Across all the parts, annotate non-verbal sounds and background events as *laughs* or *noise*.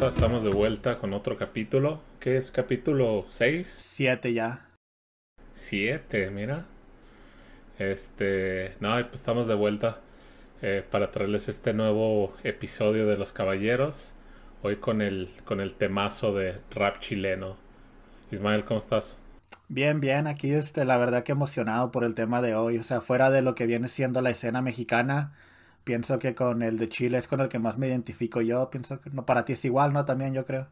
raza? Estamos de vuelta con otro capítulo. ¿Qué es capítulo 6? 7 ya. 7, mira. Este, no, pues estamos de vuelta eh, para traerles este nuevo episodio de Los Caballeros. Hoy con el, con el temazo de rap chileno. Ismael, ¿cómo estás? Bien, bien, aquí este, la verdad que emocionado por el tema de hoy. O sea, fuera de lo que viene siendo la escena mexicana, pienso que con el de Chile es con el que más me identifico yo. Pienso que no, para ti es igual, ¿no? También yo creo.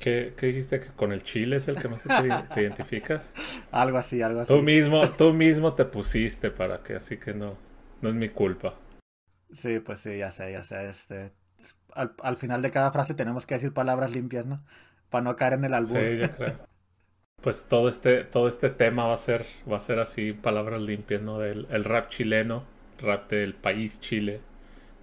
¿Qué, qué dijiste? ¿Que con el Chile es el que más te, te *laughs* identificas? algo así, algo así. Tú mismo, *laughs* tú mismo te pusiste para que, así que no, no es mi culpa. Sí, pues sí, ya sé, ya sé. Este, al, al final de cada frase tenemos que decir palabras limpias, ¿no? Para no caer en el albur. Sí, yo creo. Pues todo este, todo este tema va a ser, va a ser así, palabras limpias, ¿no? Del el rap chileno, rap del país Chile.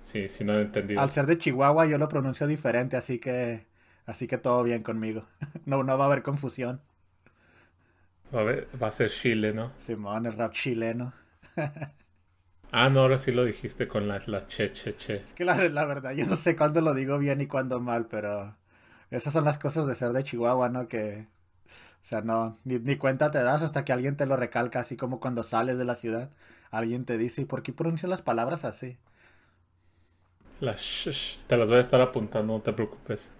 Sí, si no he entendido. Al ser de Chihuahua yo lo pronuncio diferente, así que así que todo bien conmigo. *laughs* No, no va a haber confusión. Va a, ver, va a ser Chile, ¿no? Simón, el rap chileno. *laughs* ah, no, ahora sí lo dijiste con la, la che, che, che. Es que la, la verdad, yo no sé cuándo lo digo bien y cuándo mal, pero esas son las cosas de ser de Chihuahua, ¿no? Que, o sea, no, ni, ni, cuenta te das hasta que alguien te lo recalca, así como cuando sales de la ciudad, alguien te dice, ¿y por qué pronuncias las palabras así? Las sh, te las voy a estar apuntando, no te preocupes.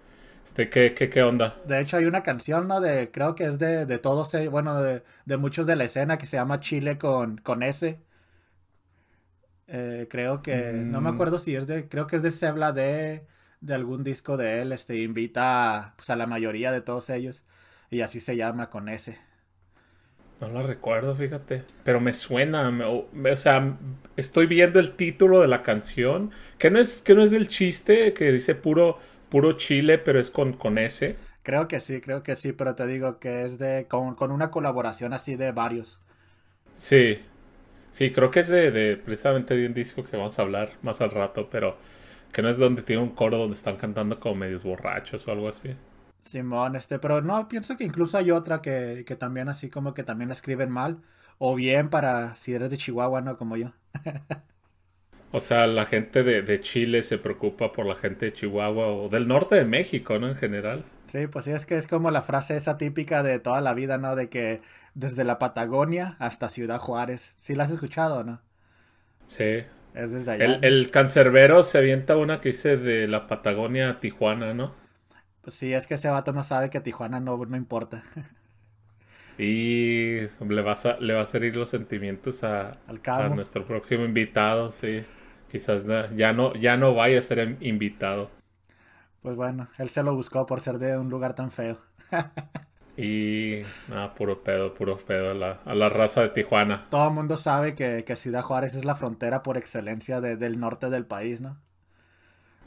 Este, ¿qué, qué, qué onda? De hecho, hay una canción, ¿no? De, creo que es de, de todos, bueno, de, de muchos de la escena que se llama Chile con, con S. Eh, creo que, mm. no me acuerdo si es de, creo que es de Sebla de, de algún disco de él, este, invita pues, a la mayoría de todos ellos. Y así se llama con ese. No lo recuerdo, fíjate. Pero me suena. Me, o sea, estoy viendo el título de la canción. Que no es, que no es del chiste, que dice puro, puro chile, pero es con, con ese. Creo que sí, creo que sí, pero te digo que es de. con, con una colaboración así de varios. Sí. Sí, creo que es de, de, precisamente de un disco que vamos a hablar más al rato, pero que no es donde tiene un coro donde están cantando como medios borrachos o algo así. Simón, este, pero no, pienso que incluso hay otra que, que también así como que también la escriben mal. O bien para si eres de Chihuahua, ¿no? Como yo. o sea, la gente de, de, Chile se preocupa por la gente de Chihuahua o del norte de México, ¿no? En general. Sí, pues sí, es que es como la frase esa típica de toda la vida, ¿no? De que desde la Patagonia hasta Ciudad Juárez. ¿Sí la has escuchado, no? Sí. Es desde allá. El, el cancerbero se avienta una que dice de la Patagonia a Tijuana, ¿no? Pues sí, es que ese vato no sabe que Tijuana no, no importa. *laughs* Y le vas a, le va a herir los sentimientos a, a, nuestro próximo invitado, sí. Quizás ya no, ya no vaya a ser invitado. Pues bueno, él se lo buscó por ser de un lugar tan feo. *laughs* y nada, puro pedo, puro pedo a la, a la raza de Tijuana. Todo el mundo sabe que, que, Ciudad Juárez es la frontera por excelencia de, del norte del país, ¿no?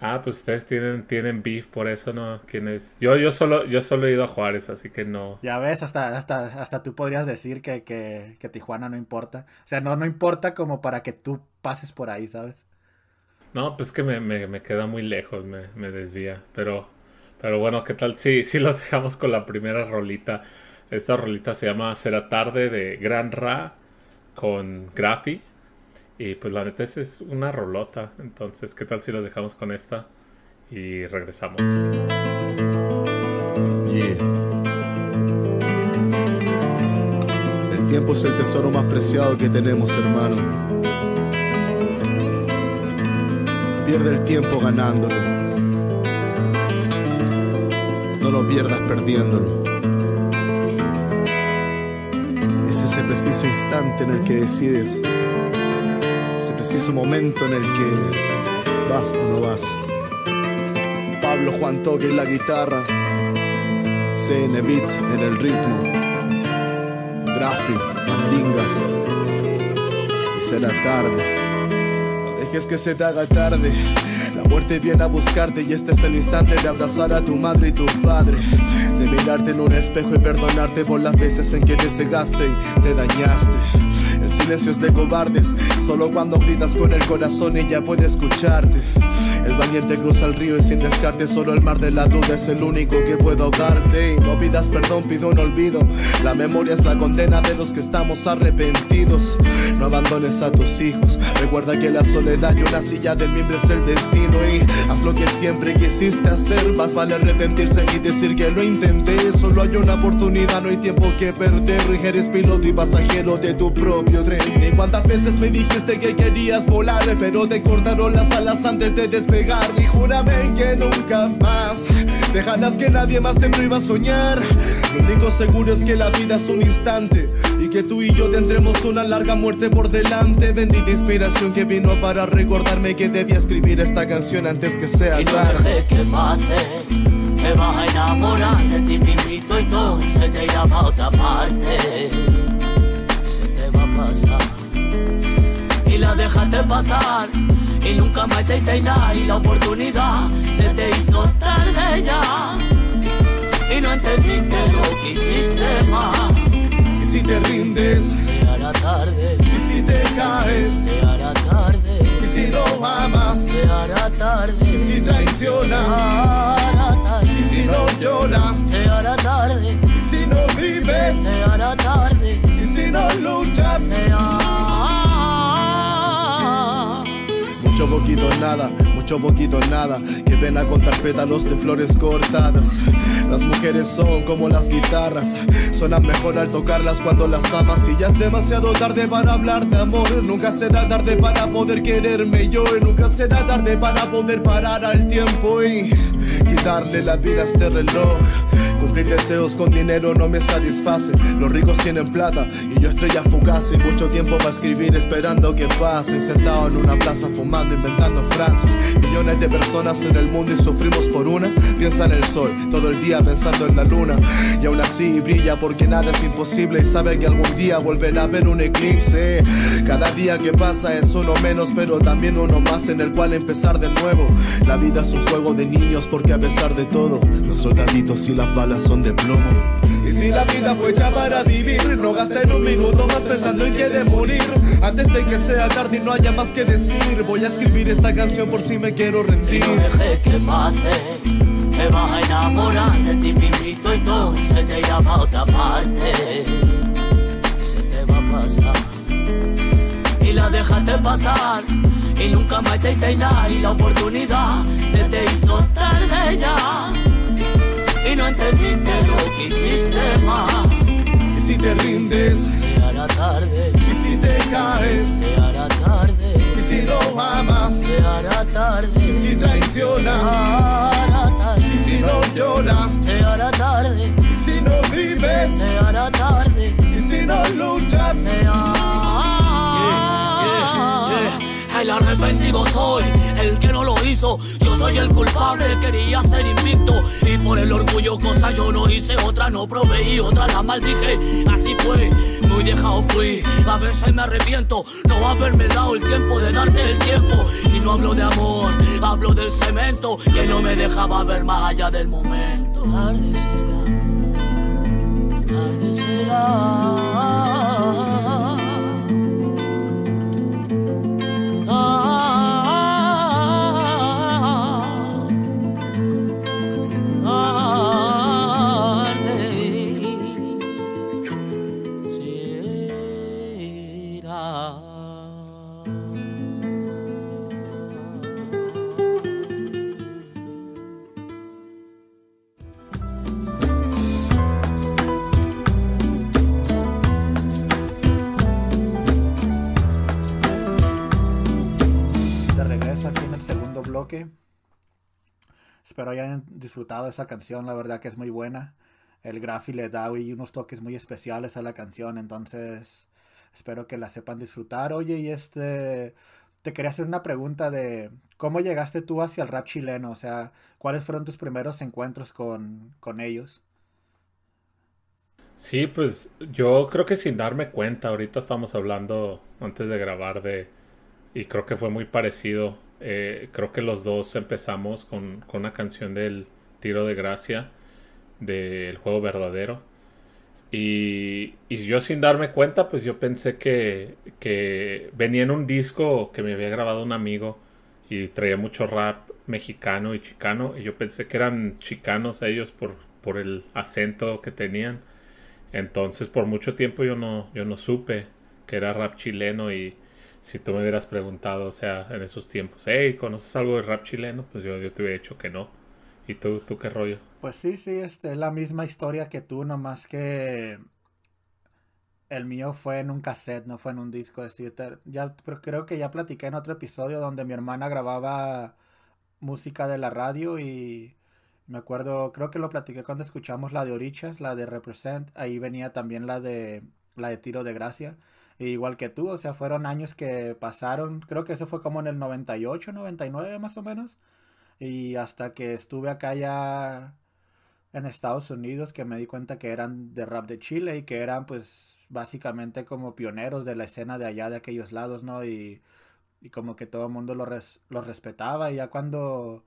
Ah, pues ustedes tienen, tienen beef por eso, ¿no? ¿Quién es? Yo, yo solo, yo solo he ido a Juárez, así que no. Ya ves, hasta, hasta, hasta tú podrías decir que, que, que Tijuana no importa. O sea, no, no importa como para que tú pases por ahí, ¿sabes? No, pues que me, me, me queda muy lejos, me, me, desvía. Pero, pero bueno, ¿qué tal? Sí, sí los dejamos con la primera rolita. Esta rolita se llama Será tarde de Gran Ra con Graffy. Y pues la neta es una rolota. Entonces, ¿qué tal si los dejamos con esta? Y regresamos. Yeah. El tiempo es el tesoro más preciado que tenemos, hermano. Pierde el tiempo ganándolo. No lo pierdas perdiéndolo. Es ese preciso instante en el que decides preciso momento en el que vas o no vas. Pablo Juan Toque en la guitarra, CN Beats en el ritmo, Grafi, mandingas, y será tarde. No dejes que se te haga tarde. La muerte viene a buscarte y este es el instante de abrazar a tu madre y tu padre. De mirarte en un espejo y perdonarte por las veces en que te cegaste y te dañaste. El silencio es de cobardes, solo cuando gritas con el corazón ella puede escucharte. El valiente cruza el río y sin descarte, solo el mar de la duda es el único que puede ahogarte. no pidas perdón, pido un olvido. La memoria es la condena de los que estamos arrepentidos. No abandones a tus hijos. Recuerda que la soledad y una silla de miembro es el destino. Y haz lo que siempre quisiste hacer. Más vale arrepentirse y decir que lo intenté. Solo hay una oportunidad, no hay tiempo que perder. Eres piloto y pasajero de tu propio tren. ¿Y cuántas veces me dijiste que querías volar? Pero te cortaron las alas antes de despegar. Y júrame que nunca más dejarás que nadie más te prohíba soñar. Lo único seguro es que la vida es un instante y que tú y yo tendremos una larga muerte por delante. Bendita inspiración que vino para recordarme que debía escribir esta canción antes que sea y no tarde. que pase, te vas a enamorar de ti mismito y todo se te irá a otra parte. Se te va a pasar y la dejaste pasar y nunca más hiciste nada y la oportunidad se te hizo tarde ya y no entendiste lo que hiciste más. Y si te rindes, se hará tarde. Y si te caes, se hará tarde. Y si no amas, se hará tarde. Y si traicionas, se hará tarde. Y si no lloras, se hará tarde. Y si no vives, se hará tarde. Y si no luchas, se hará mucho poquito nada, mucho poquito nada. Qué pena contar pétalos de flores cortadas. Las mujeres son como las guitarras, suenan mejor al tocarlas cuando las amas. Y ya es demasiado tarde para hablar de amor, nunca será tarde para poder quererme yo. Y nunca será tarde para poder parar al tiempo y quitarle la vida a este reloj. Cumplir deseos con dinero no me satisface. Los ricos tienen plata y yo estrella fugaz. Y mucho tiempo para escribir esperando que pase. Sentado en una plaza fumando, inventando frases. Millones de personas en el mundo y sufrimos por una. Piensa en el sol, todo el día pensando en la luna. Y aún así brilla porque nada es imposible. Y sabe que algún día volverá a haber un eclipse. Cada día que pasa es uno menos, pero también uno más en el cual empezar de nuevo. La vida es un juego de niños porque a pesar de todo, soldaditos y las balas son de plomo. Y si la vida fue hecha para vivir, no gasten un minuto más pensando en que de morir. Antes de que sea tarde y no haya más que decir, voy a escribir esta canción por si me quiero rendir. no dejes que pase, te vas a enamorar de ti mismito y todo se te irá a otra parte. Se te va a pasar y la dejaste pasar y nunca más hiciste nada y la oportunidad se te hizo tarde ya y no entendiste lo que hiciste más. Y si te rindes, se hará tarde. Y si te caes, se hará tarde. Y si no amas, se hará tarde. Y si traicionas, se hará tarde. Y si no lloras, se hará tarde. Y si no vives, se hará tarde. Y si no luchas, se hará el arrepentido soy, el que no lo hizo. Soy el culpable, quería ser invicto. Y por el orgullo, cosa yo no hice, otra no proveí, otra la maldije. Así fue, muy dejado fui. A veces me arrepiento, no haberme dado el tiempo de darte el tiempo. Y no hablo de amor, hablo del cemento que no me dejaba ver más allá del momento. Tarde será, tarde será. Disfrutado esa canción, la verdad que es muy buena. El Graffi le da unos toques muy especiales a la canción, entonces espero que la sepan disfrutar. Oye, y este, te quería hacer una pregunta de cómo llegaste tú hacia el rap chileno, o sea, ¿cuáles fueron tus primeros encuentros con, con ellos? Sí, pues yo creo que sin darme cuenta, ahorita estamos hablando antes de grabar de, y creo que fue muy parecido eh, creo que los dos empezamos con, una canción del Tiro de Gracia del juego verdadero. Y, yo sin darme cuenta, pues yo pensé que, venía en un disco que me había grabado un amigo y traía mucho rap mexicano y chicano y yo pensé que eran chicanos ellos por, por el acento que tenían. Entonces por mucho tiempo yo no, yo no supe que era rap chileno y si tú me hubieras preguntado, o sea, en esos tiempos, hey, ¿conoces algo de rap chileno? Pues yo, yo te hubiera dicho que no. ¿Y tú, tú qué rollo? Pues sí, sí, este, es la misma historia que tú, nomás que el mío fue en un cassette, no fue en un disco. de ya, pero creo que ya platiqué en otro episodio donde mi hermana grababa música de la radio y me acuerdo, creo que lo platiqué cuando escuchamos la de Orichas, la de Represent, ahí venía también la de la de Tiro de Gracia. E igual que tú, o sea, fueron años que pasaron, creo que eso fue como en el 98, 99 más o menos. Y hasta que estuve acá ya en Estados Unidos que me di cuenta que eran de rap de Chile y que eran pues básicamente como pioneros de la escena de allá de aquellos lados, ¿no? Y, y como que todo el mundo lo, lo respetaba y ya cuando,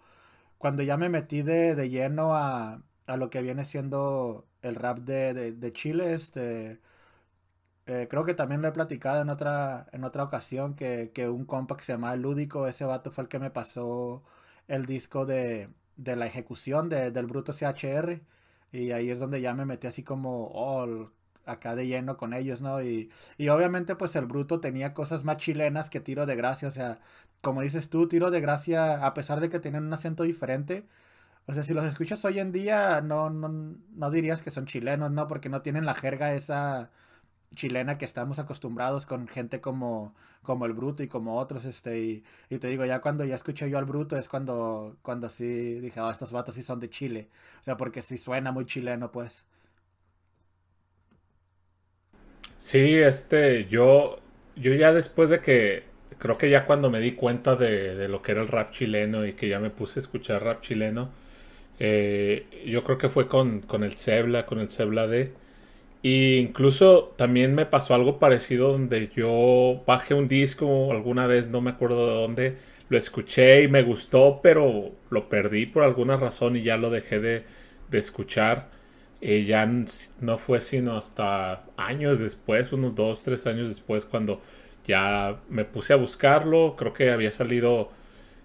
cuando ya me metí de, de lleno a, a, lo que viene siendo el rap de, de, Chile, este... Eh, creo que también lo he platicado en otra, en otra ocasión que, que un compa que se llama Lúdico, ese vato fue el que me pasó el disco de, de la ejecución de, del Bruto CHR. Y ahí es donde ya me metí así como, oh, acá de lleno con ellos, ¿no? Y, y obviamente pues el Bruto tenía cosas más chilenas que Tiro de Gracia, o sea, como dices tú, Tiro de Gracia, a pesar de que tienen un acento diferente, o sea, si los escuchas hoy en día, no, no, no dirías que son chilenos, ¿no? Porque no tienen la jerga esa chilena que estamos acostumbrados con gente como, como el Bruto y como otros, este, y, te digo, ya cuando ya escuché yo al Bruto es cuando, cuando sí dije, oh, estos vatos sí son de Chile, o sea, porque sí suena muy chileno, pues. Sí, este, yo, yo ya después de que, creo que ya cuando me di cuenta de, de lo que era el rap chileno y que ya me puse a escuchar rap chileno, eh, yo creo que fue con, con el Cebla, con el Cebla de incluso también me pasó algo parecido donde yo bajé un disco alguna vez, no me acuerdo de dónde, lo escuché y me gustó, pero lo perdí por alguna razón y ya lo dejé de, de escuchar. Y ya no fue sino hasta años después, unos dos, tres años después, cuando ya me puse a buscarlo. Creo que había salido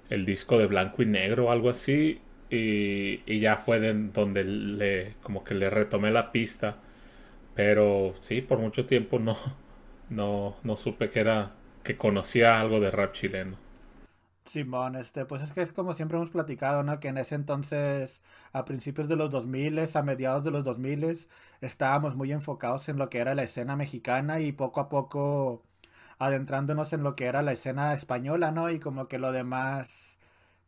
el disco de blanco y negro o algo así. Y, ya fue de, donde le, como que le retomé la pista. Pero sí, por mucho tiempo no, *laughs* no, no supe que era, que conocía algo de rap chileno. Simón, este, pues es que es como siempre hemos platicado, ¿no? Que en ese entonces, a principios de los 2000, a mediados de los 2000, estábamos muy enfocados en lo que era la escena mexicana y poco a poco adentrándonos en lo que era la escena española, ¿no? Y como que lo demás,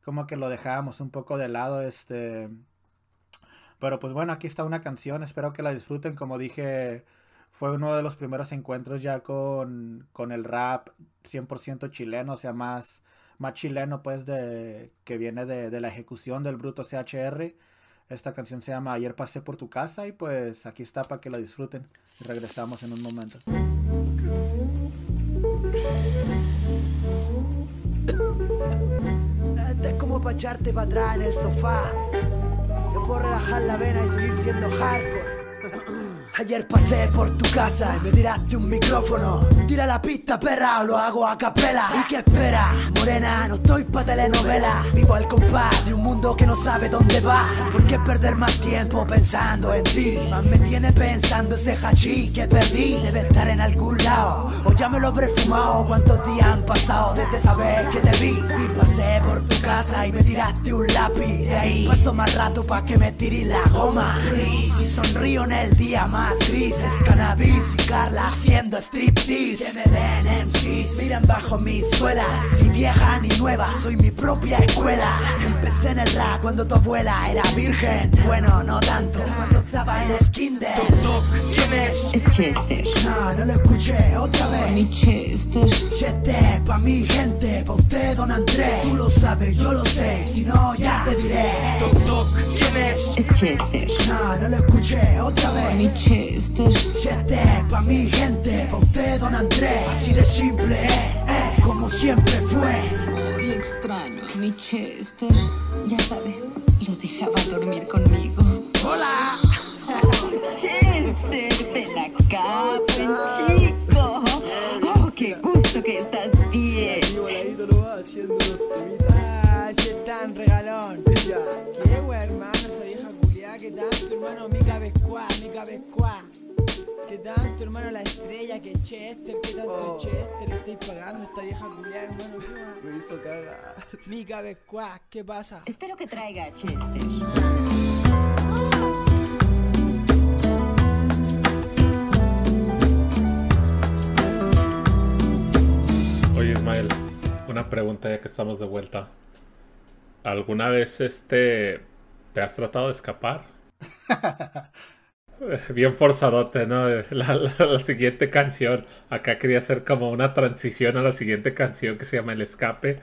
como que lo dejábamos un poco de lado, este, pero pues bueno, aquí está una canción, espero que la disfruten. Como dije, fue uno de los primeros encuentros ya con, con el rap 100% chileno, o sea, más, más chileno pues de que viene de, de la ejecución del bruto CHR. Esta canción se llama Ayer pasé por tu casa y pues aquí está para que la disfruten. Regresamos en un momento. *coughs* Como para echarte para atrás en el sofá puedo relajar la vena y seguir siendo hardcore. Ayer pasé por tu casa y me tiraste un micrófono. Tira la pista, perra, lo hago a capela. ¿Y qué espera? Morena, no estoy pa' telenovela. Vivo al compás de un mundo que no sabe dónde va. ¿Por qué perder más tiempo pensando en ti? Más me tiene pensando ese hachí que perdí. Debe estar en algún lado. O ya me lo habré fumado. ¿Cuántos días han pasado desde saber que te vi? Y pasé por tu casa y me tiraste un lápiz. De ahí paso más rato pa' que me tire la goma. Y si sonrío en el día más grises, cannabis y Carla haciendo striptease. Que me ven MCs, miran bajo mis suelas. Si vieja ni nueva, soy mi propia escuela. Empecé en el rap cuando tu abuela era virgen. Bueno, no tanto, cuando estaba en el kinder. Toc, ¿quién es? Es Chester. No, no lo escuché otra vez. Mi Chester. Chester, pa' mi gente, pa' usted, don Andrés. Tú lo sabes, yo lo sé, si no, ya te diré. Toc, toc, ¿quién es? Es Chester. No, no lo escuché otra vez. Mi Chester. Chester. Chete, pa' mi gente, pa' usted, don Andrés. Así de simple, eh, como siempre fue. Extraño a mi Chester. Ya sabes, lo dejaba dormir conmigo. ¡Hola! Chester, ven acá, buen chico. Oh, qué gusto que estás bien. Ay, si tan regalón. Qué hermano, soy vieja mi cabezcuá, mi cabezcuá. Que tanto, hermano, la estrella, que Chester, que tanto Oh. Chester, le estoy pagando esta vieja culiada, hermano. Me hizo cagar. Mi cabezcuá, ¿qué pasa? Espero que traiga a Chester. Oye, Ismael, una pregunta ya que estamos de vuelta. ¿Alguna vez este te has tratado de escapar? *laughs* Bien forzadote, ¿no? La, la- la siguiente canción. Acá quería hacer como una transición a la siguiente canción que se llama El Escape,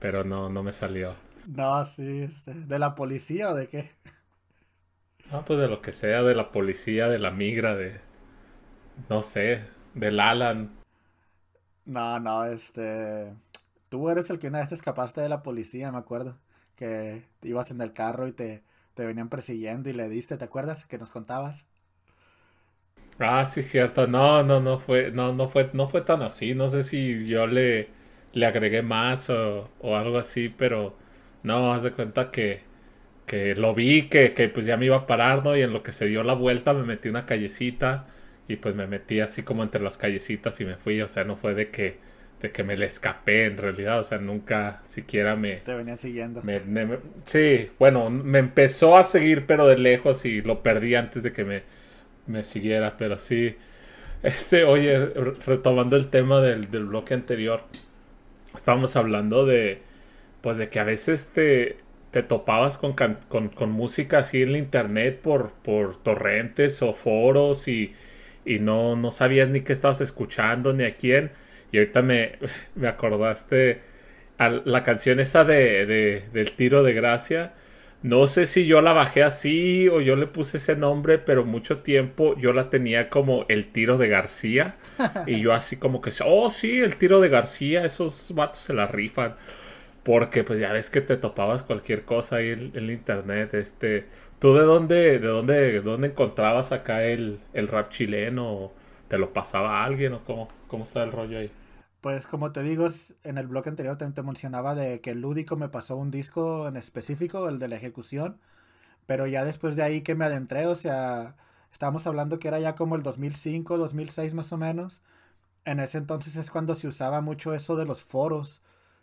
pero no, no me salió. No, sí, este, ¿de la policía o de qué? Ah, pues de lo que sea, de la policía, de la migra, de... No sé, del Alan. No, no, este. Tú eres el que una vez te escapaste de la policía, me acuerdo. Que ibas en el carro y te, te venían persiguiendo y le diste, ¿te acuerdas? Que nos contabas. Ah, sí, cierto. No, no, no fue, no, no fue, no fue tan así. No sé si yo le, le agregué más o, o algo así, pero no, haz de cuenta que, que lo vi, que, que pues ya me iba a parar, ¿no? Y en lo que se dio la vuelta me metí una callecita y pues me metí así como entre las callecitas y me fui. O sea, no fue de que, de que me le escapé en realidad. O sea, nunca siquiera me, Te venían siguiendo. me- me- me- sí, bueno, me empezó a seguir pero de lejos y lo perdí antes de que me, me siguiera, pero sí. Este, oye, re- retomando el tema del, del bloque anterior, estábamos hablando de, pues de que a veces te, te topabas con, can- con, con música así en la internet por, por torrentes o foros y, y no, no sabías ni qué estabas escuchando ni a quién. Y ahorita me, *laughs* me acordaste a la canción esa de, de- del tiro de gracia. No sé si yo la bajé así o yo le puse ese nombre, pero mucho tiempo yo la tenía como el tiro de García. Y yo así como que, oh sí, el tiro de García, esos vatos se la rifan. Porque pues ya ves que te topabas cualquier cosa ahí en, en internet. Este, ¿tú de dónde, de dónde, de dónde encontrabas acá el, el rap chileno? ¿Te lo pasaba a alguien o cómo, cómo está el rollo ahí? Pues como te digo, en el bloque anterior también te mencionaba de que el Lúdico me pasó un disco en específico, el de la ejecución, pero ya después de ahí que me adentré, o sea, estábamos hablando que era ya como el 2005, 2006 más o menos. En ese entonces es cuando se usaba mucho eso de los foros,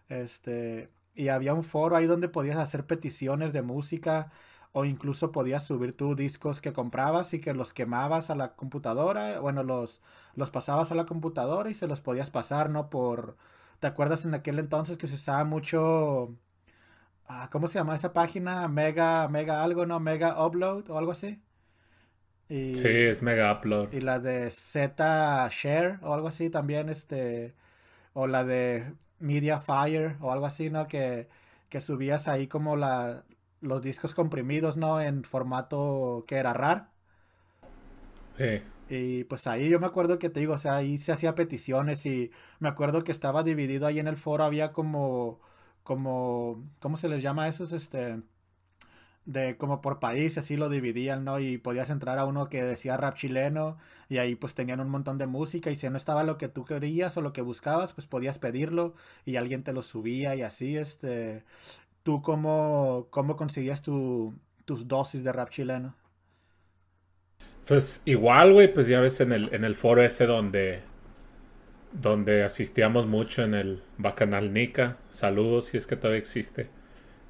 este, y había un foro ahí donde podías hacer peticiones de música o incluso podías subir tus discos que comprabas y que los quemabas a la computadora, bueno, los los pasabas a la computadora y se los podías pasar, ¿no? Por, ¿te acuerdas en aquel entonces que se usaba mucho, ah, ¿cómo se llama esa página? Mega, Mega algo, ¿no? Mega Upload o algo así. Y, Sí, es Mega Upload. y la de Z Share o algo así también, este, o la de Media Fire o algo así, ¿no? Que, que subías ahí como la, los discos comprimidos, ¿no? En formato que era RAR. Sí. Y pues ahí yo me acuerdo que te digo, o sea, ahí se hacía peticiones y me acuerdo que estaba dividido ahí en el foro, había como, como, ¿cómo se les llama a esos? Este, de como por país, así lo dividían, ¿no? Y podías entrar a uno que decía rap chileno y ahí pues tenían un montón de música y si no estaba lo que tú querías o lo que buscabas, pues podías pedirlo y alguien te lo subía y así, este, ¿tú cómo, cómo conseguías tu, tus dosis de rap chileno? Pues igual, güey, pues ya ves en el, en el foro ese donde, donde asistíamos mucho en el Bacanal Nica. Saludos si es que todavía existe.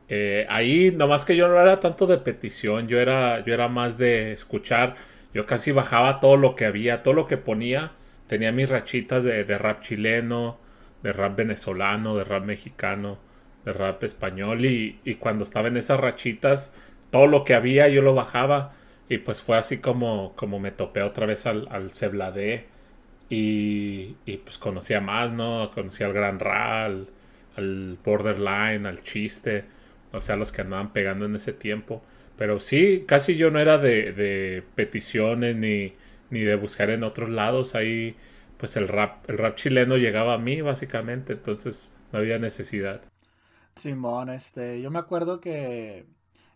Eh, ahí, nomás que yo no era tanto de petición, yo era, yo era más de escuchar. Yo casi bajaba todo lo que había, todo lo que ponía. Tenía mis rachitas de, de rap chileno, de rap venezolano, de rap mexicano, de rap español. Y, y cuando estaba en esas rachitas, todo lo que había yo lo bajaba. Y pues fue así como, como me topé otra vez al, al Cebladé. Y, y pues conocía más, ¿no? Conocía al Gran Ra, al, al Borderline, al Chiste. O sea, los que andaban pegando en ese tiempo. Pero sí, casi yo no era de, de peticiones ni, ni de buscar en otros lados. Ahí, pues el rap, el rap chileno llegaba a mí, básicamente. Entonces, no había necesidad. Simón, este, yo me acuerdo que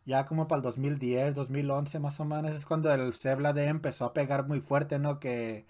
ya como para el 2010, 2011 más o menos es cuando el Zebla D empezó a pegar muy fuerte, ¿no? Que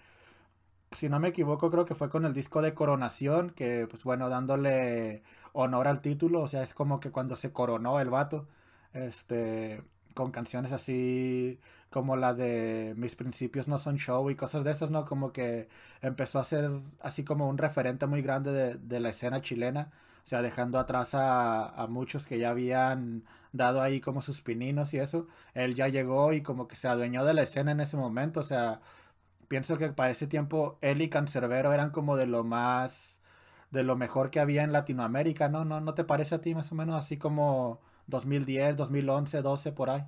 si no me equivoco creo que fue con el disco de Coronación, que pues bueno, dándole honor al título, o sea, es como que cuando se coronó el vato, este, con canciones así como la de Mis principios no son show y cosas de esas, ¿no? Como que empezó a ser así como un referente muy grande de, de la escena chilena, o sea, dejando atrás a, muchos que ya habían dado ahí como sus pininos y eso. Él ya llegó y como que se adueñó de la escena en ese momento, o sea, pienso que para ese tiempo él y Cancerbero eran como de lo más, de lo mejor que había en Latinoamérica, ¿no? ¿No, no te parece a ti más o menos así como 2010, 2011, 12 por ahí?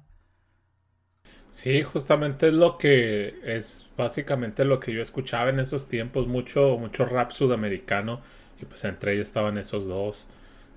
Sí, justamente es lo que es básicamente lo que yo escuchaba en esos tiempos, mucho, mucho rap sudamericano, y pues entre ellos estaban esos dos.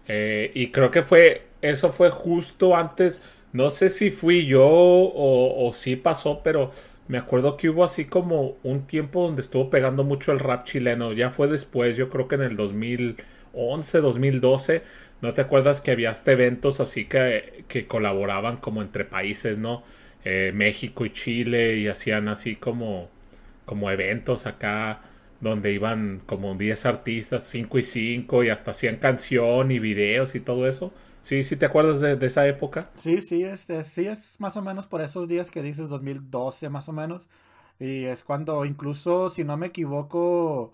Eh, y creo que fue, eso fue justo antes, no sé si fui yo o, o si pasó, pero me acuerdo que hubo así como un tiempo donde estuvo pegando mucho el rap chileno, ya fue después, yo creo que en el 2011, 2012, ¿no te acuerdas que había hasta eventos así que, que colaboraban como entre países, ¿no? Eh, México y Chile y hacían así como, como eventos acá donde iban como 10 artistas, 5 y 5 y hasta hacían canción y videos y todo eso. Sí, sí, ¿te acuerdas de, esa época? Sí, sí, este, sí es más o menos por esos días que dices 2012 más o menos. Y es cuando incluso, si no me equivoco,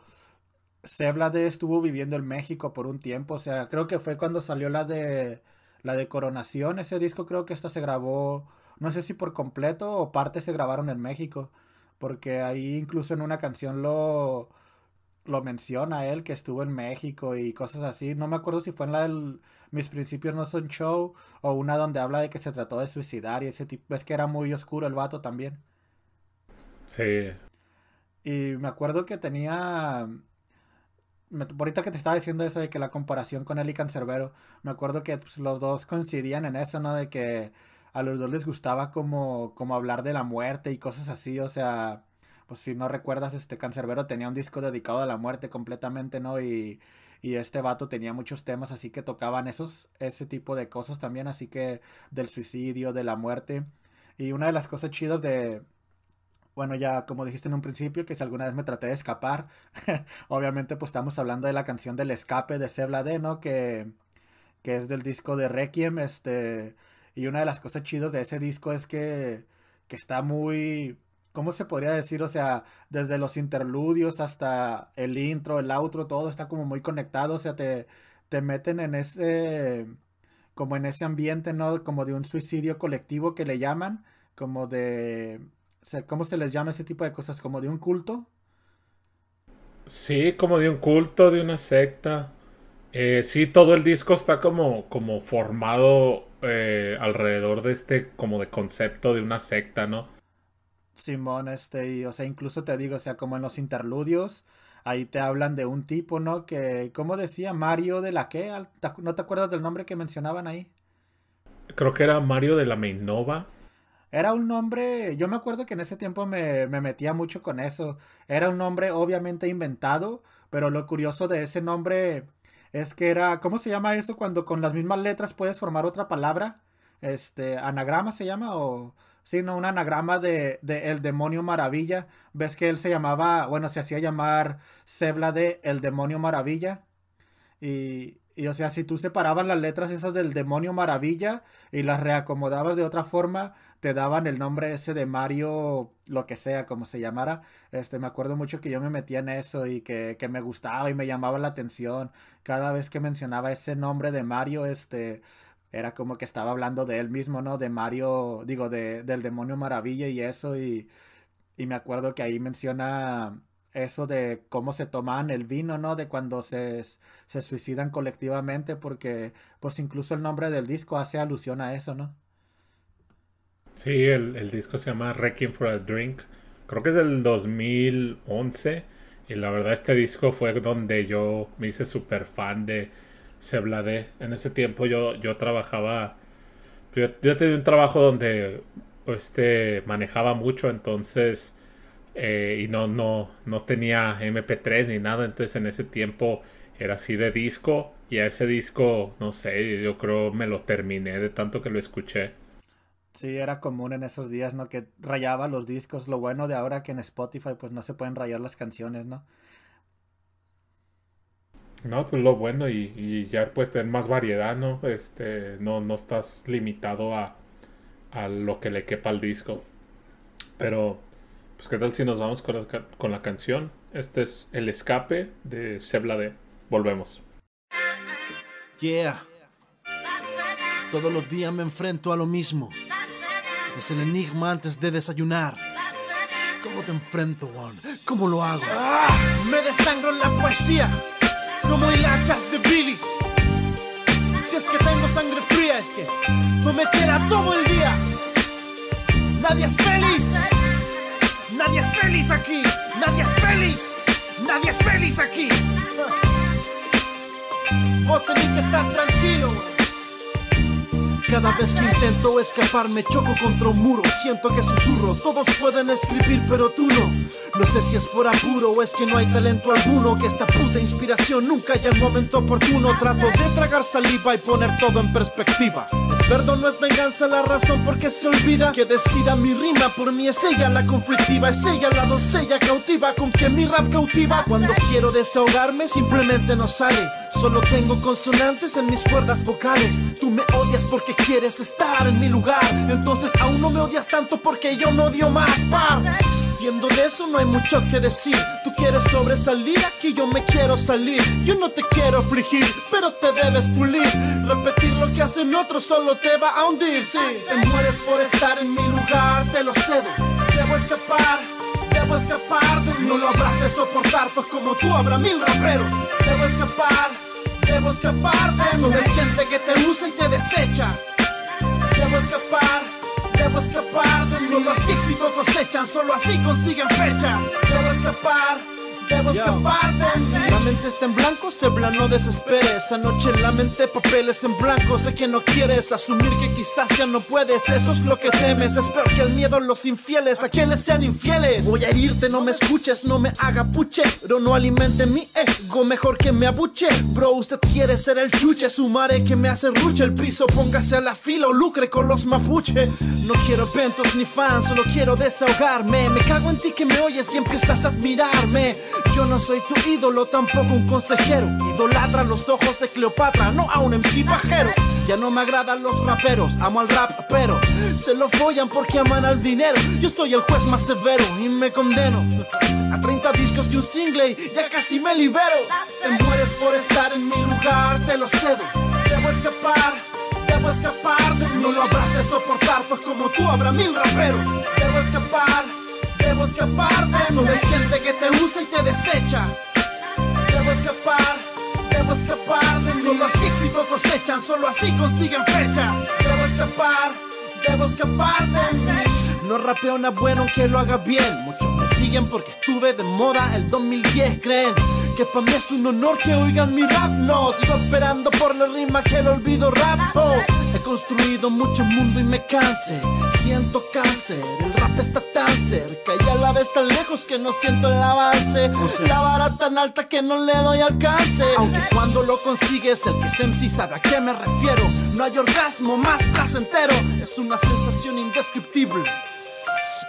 Seblade estuvo viviendo en México por un tiempo. O sea, creo que fue cuando salió la de la de Coronación. Ese disco creo que esta se grabó no sé si por completo o parte se grabaron en México, porque ahí incluso en una canción lo, lo menciona él, que estuvo en México y cosas así. No me acuerdo si fue en la del Mis principios no son show o una donde habla de que se trató de suicidar y ese tipo. Es que era muy oscuro el vato también. Sí. Y me acuerdo que tenía... Me, ahorita que te estaba diciendo eso de que la comparación con él y Cancerbero, me acuerdo que pues, los dos coincidían en eso, ¿no? De que a los dos les gustaba como, como hablar de la muerte y cosas así, o sea, pues si no recuerdas, este Cancerbero tenía un disco dedicado a la muerte completamente, ¿no? Y, y este vato tenía muchos temas así que tocaban esos, ese tipo de cosas también, así que del suicidio, de la muerte. Y una de las cosas chidas de, bueno, ya como dijiste en un principio, que si alguna vez me traté de escapar, *laughs* obviamente pues estamos hablando de la canción del escape de Sebla D, ¿no? Que, que es del disco de Requiem, este y una de las cosas chidas de ese disco es que, que está muy, ¿cómo se podría decir? O sea, desde los interludios hasta el intro, el outro, todo está como muy conectado, o sea, te, te meten en ese, como en ese ambiente, ¿no? Como de un suicidio colectivo que le llaman, como de, ¿cómo se les llama ese tipo de cosas? Como de un culto. Sí, como de un culto, de una secta. Eh, sí, todo el disco está como, como formado eh, alrededor de este como de concepto de una secta, ¿no? Simón, este, y, o sea, incluso te digo, o sea, como en los interludios, ahí te hablan de un tipo, ¿no? Que, ¿cómo decía? Mario de la qué? ¿No te acuerdas del nombre que mencionaban ahí? Creo que era Mario de la Mainova. Era un nombre, yo me acuerdo que en ese tiempo me, me metía mucho con eso. Era un nombre obviamente inventado, pero lo curioso de ese nombre es que era, ¿cómo se llama eso cuando con las mismas letras puedes formar otra palabra? Este, anagrama se llama o sí, no, un anagrama de, de, el demonio maravilla. Ves que él se llamaba, bueno, se hacía llamar Sebla de el demonio maravilla. Y, y o sea, si tú separabas las letras esas del demonio maravilla y las reacomodabas de otra forma, te daban el nombre ese de Mario, lo que sea, como se llamara. Este, me acuerdo mucho que yo me metía en eso y que, que me gustaba y me llamaba la atención. Cada vez que mencionaba ese nombre de Mario, este, era como que estaba hablando de él mismo, ¿no? De Mario, digo, de, del demonio maravilla y eso. Y, y me acuerdo que ahí menciona eso de cómo se toman el vino, ¿no? De cuando se, se suicidan colectivamente, porque pues incluso el nombre del disco hace alusión a eso, ¿no? Sí, el, el disco se llama Requiem for a Drink. Creo que es del 2011. Y la verdad este disco fue donde yo me hice súper fan de Sebladé. En ese tiempo yo, yo trabajaba... Yo, yo tenía un trabajo donde este, manejaba mucho, entonces eh, y no, no, no tenía MP3 ni nada, entonces en ese tiempo era así de disco y a ese disco, no sé, yo creo me lo terminé de tanto que lo escuché. Sí, era común en esos días, ¿no? Que rayaba los discos. Lo bueno de ahora que en Spotify pues no se pueden rayar las canciones, ¿no? No, pues lo bueno y, y ya puedes tener más variedad, ¿no? Este, no, no estás limitado a, a lo que le quepa al disco. Pero, pues, ¿qué tal si nos vamos con la, con la canción? Este es El Escape de Sebla Volvemos. Yeah. Todos los días me enfrento a lo mismo. Es el enigma antes de desayunar. ¿Cómo te enfrento, Juan? ¿Cómo lo hago? ¡Ah! Me desangro en la poesía. Como hilachas de bilis. Si es que tengo sangre fría, es que no me chela todo el día. Nadie es feliz. Nadie es feliz aquí. Nadie es feliz. Nadie es feliz aquí. *laughs* Vos tenés que estar tranquilo. Cada vez que intento escapar me choco contra un muro. Siento que susurro, todos pueden escribir pero tú no. No sé si es por apuro o es que no hay talento alguno Que esta puta inspiración nunca haya el momento oportuno. Trato de tragar saliva y poner todo en perspectiva. Es perdón, no es venganza la razón porque se olvida Que decida mi rima, por mí es ella la conflictiva Es ella la doncella cautiva con que mi rap cautiva. Cuando quiero desahogarme simplemente no sale Solo tengo consonantes en mis cuerdas vocales. Tú me odias porque quieres estar en mi lugar. Entonces aún no me odias tanto porque yo me odio más, par. Entiendo de eso, no hay mucho que decir. Tú quieres sobresalir, aquí yo me quiero salir. Yo no te quiero afligir, pero te debes pulir. Repetir lo que hacen otros solo te va a hundir. Sí, te mueres por estar en mi lugar, te lo cedo. Debo escapar. Debo escapar. No lo habrás de soportar, pues como tú habrá mil raperos. Debo escapar, debo escapar de Solo es gente que te usa y te desecha. Debo escapar, debo escapar de. Solo así éxito cosechan, solo así consiguen fechas. Debo escapar. Debo escapar de mí. La mente está en blanco, se no desespere. Esa noche la mente papeles en blanco. Sé que no quieres asumir que quizás ya no puedes. Eso es lo que temes. Es peor que el miedo en los infieles. A quienes sean infieles. Voy a herirte, no me escuches, no me haga puche. Pero no alimente mi ego, mejor que me abuche. Bro, usted quiere ser el chuche. Sumaré que me hace ruche. El piso, póngase a la fila o lucre con los mapuche. No quiero eventos ni fans, solo quiero desahogarme. Me cago en ti que me oyes y empiezas a admirarme. Yo no soy tu ídolo, tampoco un consejero. Idolatra los ojos de Cleopatra, no a un MC pajero. Ya no me agradan los raperos, amo al rap, pero se lo follan porque aman al dinero. Yo soy el juez más severo y me condeno a 30 discos de un single y ya casi me libero. Te mueres por estar en mi lugar, te lo cedo. Debo escapar. Debo escapar. No lo habrás de soportar, pues como tú habrá mil raperos. Debo escapar. Debo escapar de. Solo es gente que te usa y te desecha. Debo escapar, debo escapar de. Solo así éxito cosechan, solo así consiguen fechas. Debo escapar, debo escapar de. No rapeo nada bueno aunque lo haga bien. Muchos me siguen porque estuve de moda el 2010, creen. Que para mí es un honor que oigan mi rap, no Sigo esperando por la rima que el olvido rapto He construido mucho mundo y me canse. Siento cáncer, el rap está tan cerca Y a la vez tan lejos que no siento el avance. La vara tan alta que no le doy alcance. Aunque cuando lo consigues el que es MC sabe a qué me refiero. No hay orgasmo más placentero Es una sensación indescriptible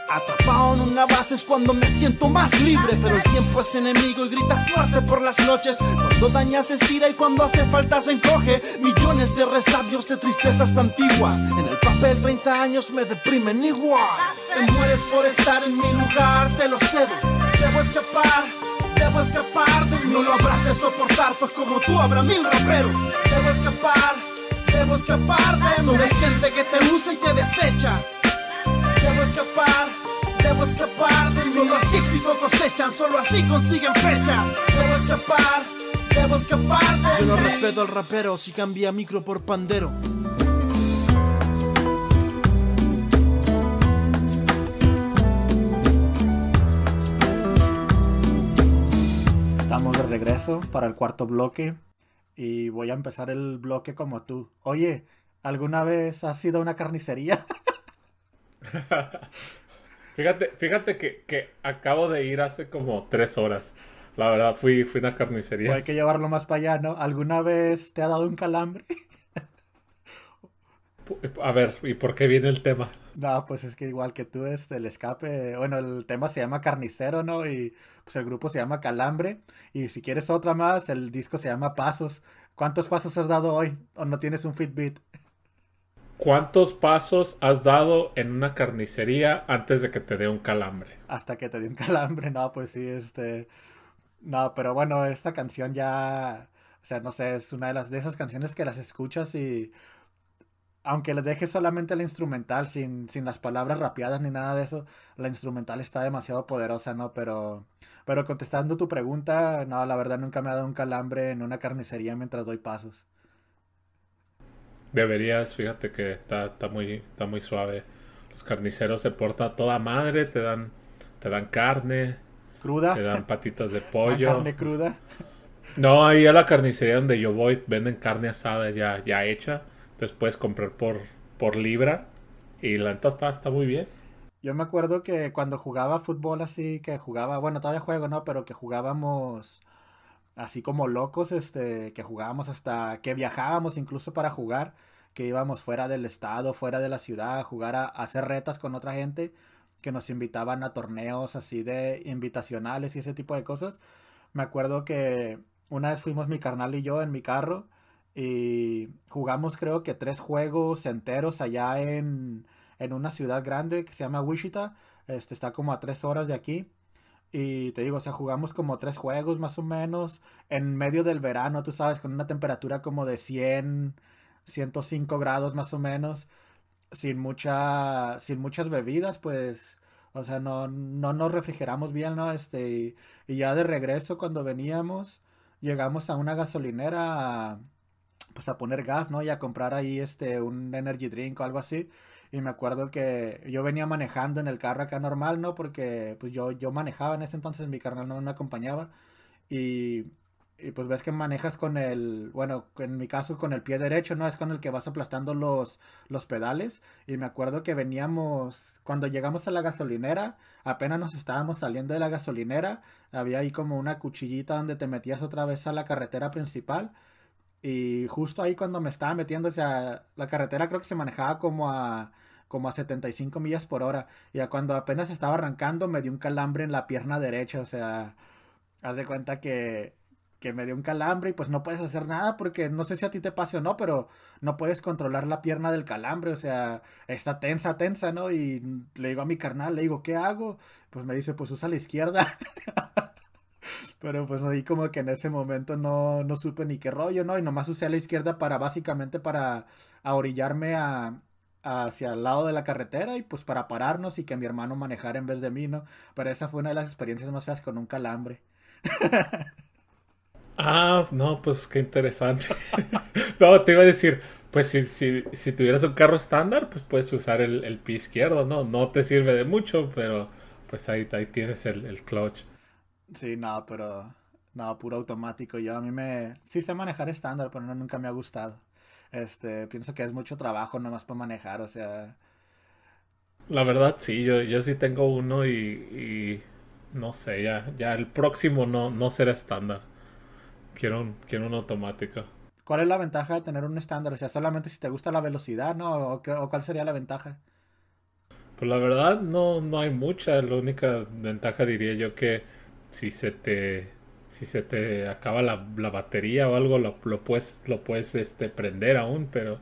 Atrapado en una base es cuando me siento más libre Pero el tiempo es enemigo y grita fuerte por las noches. Cuando daña se estira y cuando hace falta se encoge. Millones de resabios de tristezas antiguas. En el papel 30 años me deprimen igual. Te mueres por estar en mi lugar, te lo cedo. Debo escapar, debo escapar de mí. No lo habrás de soportar pues como tú habrá mil raperos. Debo escapar, debo escapar de mí. Solo es gente que te usa y te desecha Debo escapar, debo escapar de mí. Solo así éxito cosechan, solo así consiguen fechas. Debo escapar, debo escapar de Yo no respeto al rapero si cambia micro por pandero. Estamos de regreso para el cuarto bloque y voy a empezar el bloque como tú. Oye, ¿alguna vez has ido a una carnicería? *laughs* *laughs* fíjate, fíjate que, que, acabo de ir hace como tres horas. La verdad, fui, fui a una carnicería. Pues hay que llevarlo más para allá, ¿no? ¿Alguna vez te ha dado un calambre? A ver, ¿y por qué viene el tema? No, pues es que igual que tú, este, el escape, bueno, el tema se llama Carnicero, ¿no? Y pues el grupo se llama Calambre. Y si quieres otra más, el disco se llama Pasos. ¿Cuántos pasos has dado hoy? ¿O no tienes un Fitbit? ¿Cuántos pasos has dado en una carnicería antes de que te dé un calambre? Hasta que te dé un *laughs* calambre, no, pues sí, este... No, pero bueno, esta canción ya... O sea, no sé, es una de las de esas canciones que las escuchas y aunque le dejes solamente la instrumental sin, sin las palabras rapeadas ni nada de eso, la instrumental está demasiado poderosa, ¿no? Pero, pero contestando tu pregunta, no, la verdad nunca me ha dado un calambre en una carnicería mientras doy pasos. Deberías, fíjate que está, está muy, está muy suave. Los carniceros se portan toda madre, te dan, te dan carne, cruda, te dan patitas de *laughs* pollo. carne cruda. No, ahí a la carnicería donde yo voy venden carne asada ya, ya hecha. Entonces puedes comprar por, por libra. Y la neta está, está muy bien. Yo me acuerdo que cuando jugaba fútbol así, que jugaba, bueno, todavía juego, ¿no? Pero que jugábamos así como locos, este, que jugábamos hasta, que viajábamos incluso para jugar, que íbamos fuera del estado, fuera de la ciudad, a jugar a, hacer retas con otra gente, que nos invitaban a torneos así de invitacionales y ese tipo de cosas. Me acuerdo que una vez fuimos mi carnal y yo en mi carro y jugamos creo que tres juegos enteros allá en, en una ciudad grande que se llama Wichita, este está como a tres horas de aquí. Y te digo, o sea, jugamos como tres juegos más o menos en medio del verano, tú sabes, con una temperatura como de 100, 105 grados más o menos, sin mucha, sin muchas bebidas, pues, o sea, no, no nos refrigeramos bien, ¿no? Este, y, y ya de regreso cuando veníamos, llegamos a una gasolinera, a, pues a poner gas, ¿no? Y a comprar ahí, este, un energy drink o algo así. Y me acuerdo que yo venía manejando en el carro acá normal, ¿no? Porque pues yo, yo manejaba en ese entonces, mi carnal no me acompañaba. Y, y pues ves que manejas con el, bueno, en mi caso con el pie derecho, ¿no? Es con el que vas aplastando los, los pedales. Y me acuerdo que veníamos, cuando llegamos a la gasolinera, apenas nos estábamos saliendo de la gasolinera, había ahí como una cuchillita donde te metías otra vez a la carretera principal. Y justo ahí cuando me estaba metiendo, sea, la carretera creo que se manejaba como a como a 75 millas por hora. Y a cuando apenas estaba arrancando me dio un calambre en la pierna derecha. O sea, haz de cuenta que, que me dio un calambre y pues no puedes hacer nada porque no sé si a ti te pase o no, pero no puedes controlar la pierna del calambre. O sea, está tensa, tensa, ¿no? Y le digo a mi carnal, le digo, ¿qué hago? Pues me dice, pues usa la izquierda. *laughs* Pero pues ahí como que en ese momento no, no supe ni qué rollo, ¿no? Y nomás usé a la izquierda para básicamente para orillarme a, hacia el lado de la carretera y pues para pararnos y que mi hermano manejara en vez de mí, ¿no? Pero esa fue una de las experiencias más feas con un calambre. *laughs* ah, no, pues qué interesante. *laughs* no, te iba a decir, pues si, si, si tuvieras un carro estándar, pues puedes usar el, el, pie izquierdo, ¿no? No te sirve de mucho, pero pues ahí, ahí tienes el, el clutch. Sí, no, pero no, puro automático. Yo a mí me sí sé manejar estándar, pero no, nunca me ha gustado. Este, pienso que es mucho trabajo nomás para manejar, o sea. La verdad sí, yo, yo sí tengo uno y, y no sé, ya, ya el próximo no, no será estándar. Quiero un, quiero un automático. ¿Cuál es la ventaja de tener un estándar? O sea, solamente si te gusta la velocidad, ¿no? ¿O, o cuál sería la ventaja? Pues la verdad no, no hay mucha. La única ventaja diría yo que si se te si se te acaba la, la batería o algo lo, lo, puedes lo puedes este prender aún pero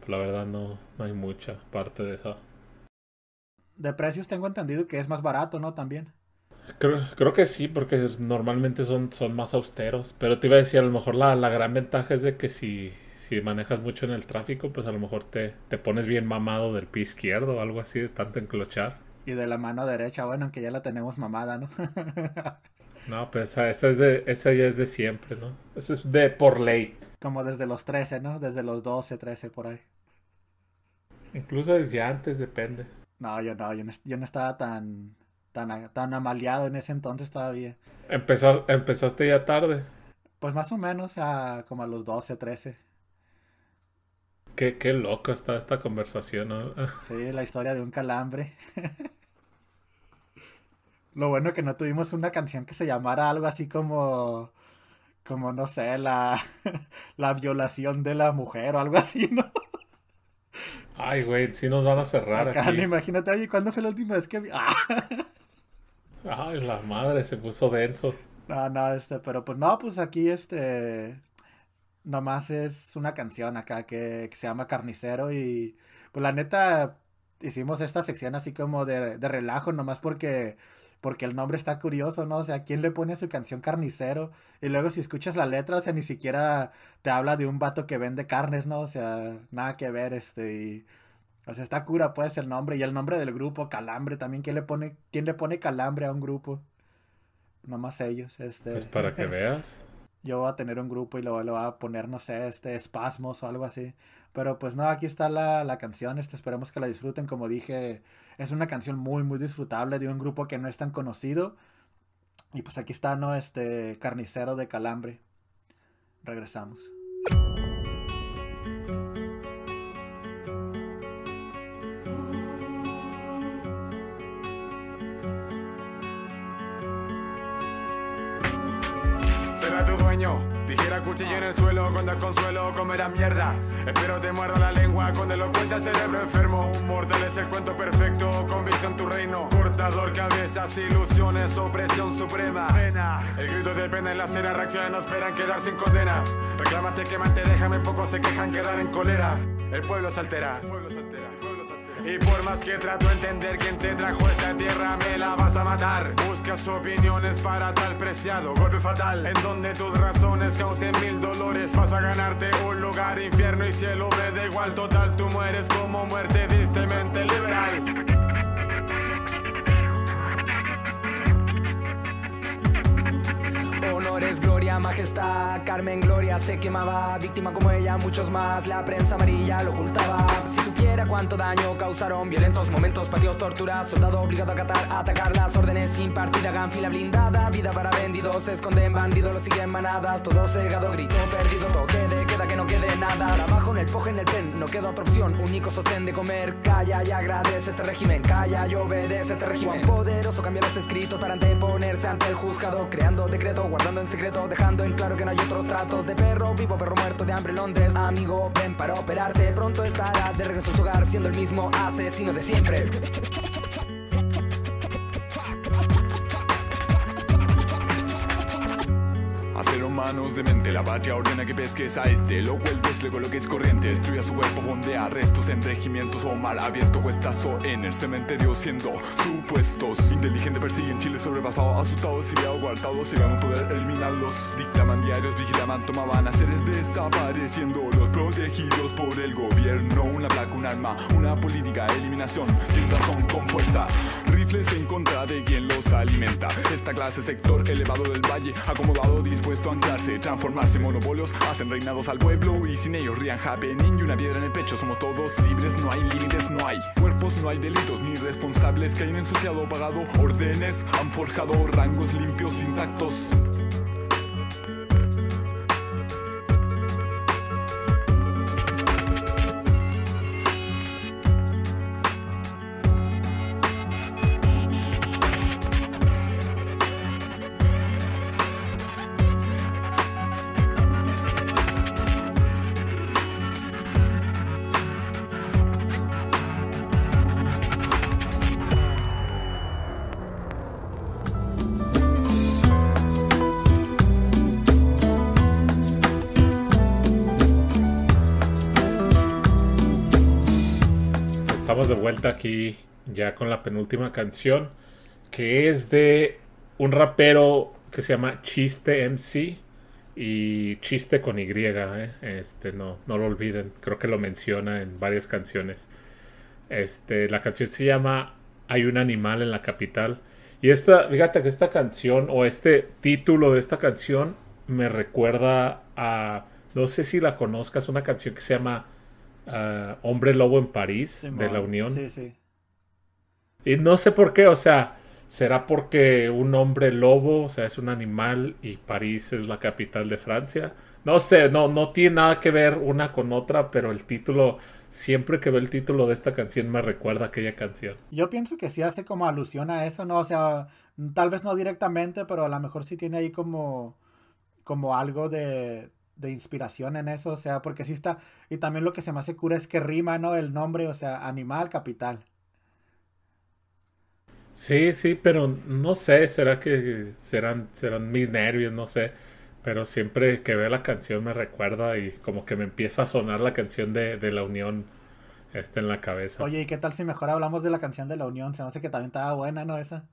pues, la verdad no, no hay mucha parte de eso. De precios tengo entendido que es más barato no también. Creo, creo que sí porque normalmente son, son más austeros pero te iba a decir a lo mejor la, la gran ventaja es de que si si manejas mucho en el tráfico pues a lo mejor te, te pones bien mamado del pie izquierdo o algo así de tanto enclochar. Y de la mano derecha, bueno, aunque ya la tenemos mamada, ¿no? *laughs* no, pues esa, es de, esa ya es de siempre, ¿no? Esa es de por ley. Como desde los 13, ¿no? Desde los 12, 13, por ahí. Incluso desde antes, depende. No, yo no, yo no, yo no estaba tan, tan, tan amaleado en ese entonces todavía. Empezó, ¿Empezaste ya tarde? Pues más o menos a como a los 12, 13. Qué, qué loco está esta conversación, ¿no? Sí, la historia de un calambre. *laughs* Lo bueno que no tuvimos una canción que se llamara algo así como, como no sé, la, *laughs* la violación de la mujer o algo así, *laughs* ¿no? Ay, güey, sí nos van a cerrar Acá, aquí. Imagínate, oye, ¿cuándo fue la última vez que vi? *laughs* ¡Ah! Ay, la madre, se puso denso. No, no, este, pero pues no, pues aquí, este, nomás es una canción acá que, que se llama Carnicero y pues la neta hicimos esta sección así como de, de relajo, nomás porque porque el nombre está curioso, ¿no? O sea, ¿quién le pone su canción carnicero? Y luego si escuchas la letra, o sea, ni siquiera te habla de un vato que vende carnes, ¿no? O sea, nada que ver, este, y... O sea, está cura, pues, el nombre. Y el nombre del grupo, Calambre, también. ¿Quién le pone, quién le pone Calambre a un grupo? Nomás ellos, este... Pues para que *laughs* veas. Yo voy a tener un grupo y luego le voy a poner, no sé, este, espasmos o algo así. Pero pues no, aquí está la, la canción, este, esperemos que la disfruten, como dije es una canción muy, muy disfrutable de un grupo que no es tan conocido. Y pues aquí está, ¿no? Este carnicero de calambre. Regresamos. Tijera, cuchillo en el suelo, con desconsuelo comerá mierda. Espero te muerda la lengua, con elocuencia cerebro enfermo. Mortal es el cuento perfecto, con visión tu reino. Cortador, cabezas, ilusiones, opresión suprema. Pena, el grito de pena en la acera, reacciones no esperan quedar sin condena. Reclámate, quemante, déjame, pocos se quejan, quedar en cólera. El pueblo se altera. Y por más que trato de entender quién te trajo esta tierra, me la vas a matar. Buscas opiniones para tal preciado golpe fatal. En donde tus razones causen mil dolores. Vas a ganarte un lugar, infierno y cielo. Me da igual, total, tú mueres como muerte, diste mente liberal. Gloria, majestad, Carmen Gloria se quemaba, víctima como ella, muchos más, la prensa amarilla lo ocultaba. Si supiera cuánto daño causaron, violentos momentos, patios, torturas, soldado obligado a acatar, atacar las órdenes sin partida, fila blindada, vida para vendidos, se esconden bandidos, lo siguen manadas, todo cegado, grito perdido, toque de quede nada. Trabajo en el poje, en el pen, no queda otra opción, único sostén de comer, calla y agradece este régimen, calla y obedece este régimen. Poderoso cambia los escritos para anteponerse ante el juzgado, creando decreto, guardando en secreto, dejando en claro que no hay otros tratos de perro vivo, perro muerto de hambre en Londres. Amigo, ven para operarte, pronto estará de regreso a su hogar, siendo el mismo asesino de siempre. De mente, la patria ordena que pesques a este Lo vuelves, le coloques corriente, destruya su cuerpo, fondea restos en regimientos o mal abierto cuestazo en el cementerio siendo supuestos. Inteligente persiguen Chile sobrepasado, asustados, siriados, guardados, se van a poder eliminarlos. Dictaman diarios, vigilaban, tomaban a seres desapareciendo Los protegidos por el gobierno, una placa, un arma, una política, eliminación, sin razón, con fuerza. Rifles en contra de quien los alimenta. Esta clase, sector elevado del valle, acomodado, dispuesto a transformarse monopolios, hacen reinados al pueblo y sin ellos rían happening y una piedra en el pecho. Somos todos libres, no hay límites, no hay cuerpos, no hay delitos ni responsables que hayan ensuciado pagado órdenes, han forjado rangos limpios, intactos. Aquí ya con la penúltima canción, que es de un rapero que se llama Chiste MC y Chiste con Y, ¿eh? este no, no lo olviden, creo que lo menciona en varias canciones. Este, la canción se llama Hay un animal en la capital. Y esta, fíjate que esta canción o este título de esta canción me recuerda a, no sé si la conozcas, una canción que se llama uh, Hombre Lobo en París de la Unión. Sí, sí. Y no sé por qué, o sea, será porque un hombre lobo, o sea, es un animal y París es la capital de Francia. No sé, no, no tiene nada que ver una con otra, pero el título, siempre que veo el título de esta canción me recuerda a aquella canción. Yo pienso que sí hace como alusión a eso, ¿no? O sea, tal vez no directamente, pero a lo mejor sí tiene ahí como, como algo de, de inspiración en eso, o sea, porque sí está, y también lo que se me hace cura es que rima, ¿no? El nombre, o sea, animal, capital. Sí, sí, pero no sé, será que serán, serán mis nervios, no sé. Pero siempre que veo la canción me recuerda y como que me empieza a sonar la canción de, de La Unión este en la cabeza. Oye, ¿y qué tal si mejor hablamos de la canción de La Unión? Se me hace que también estaba buena, ¿no? Esa.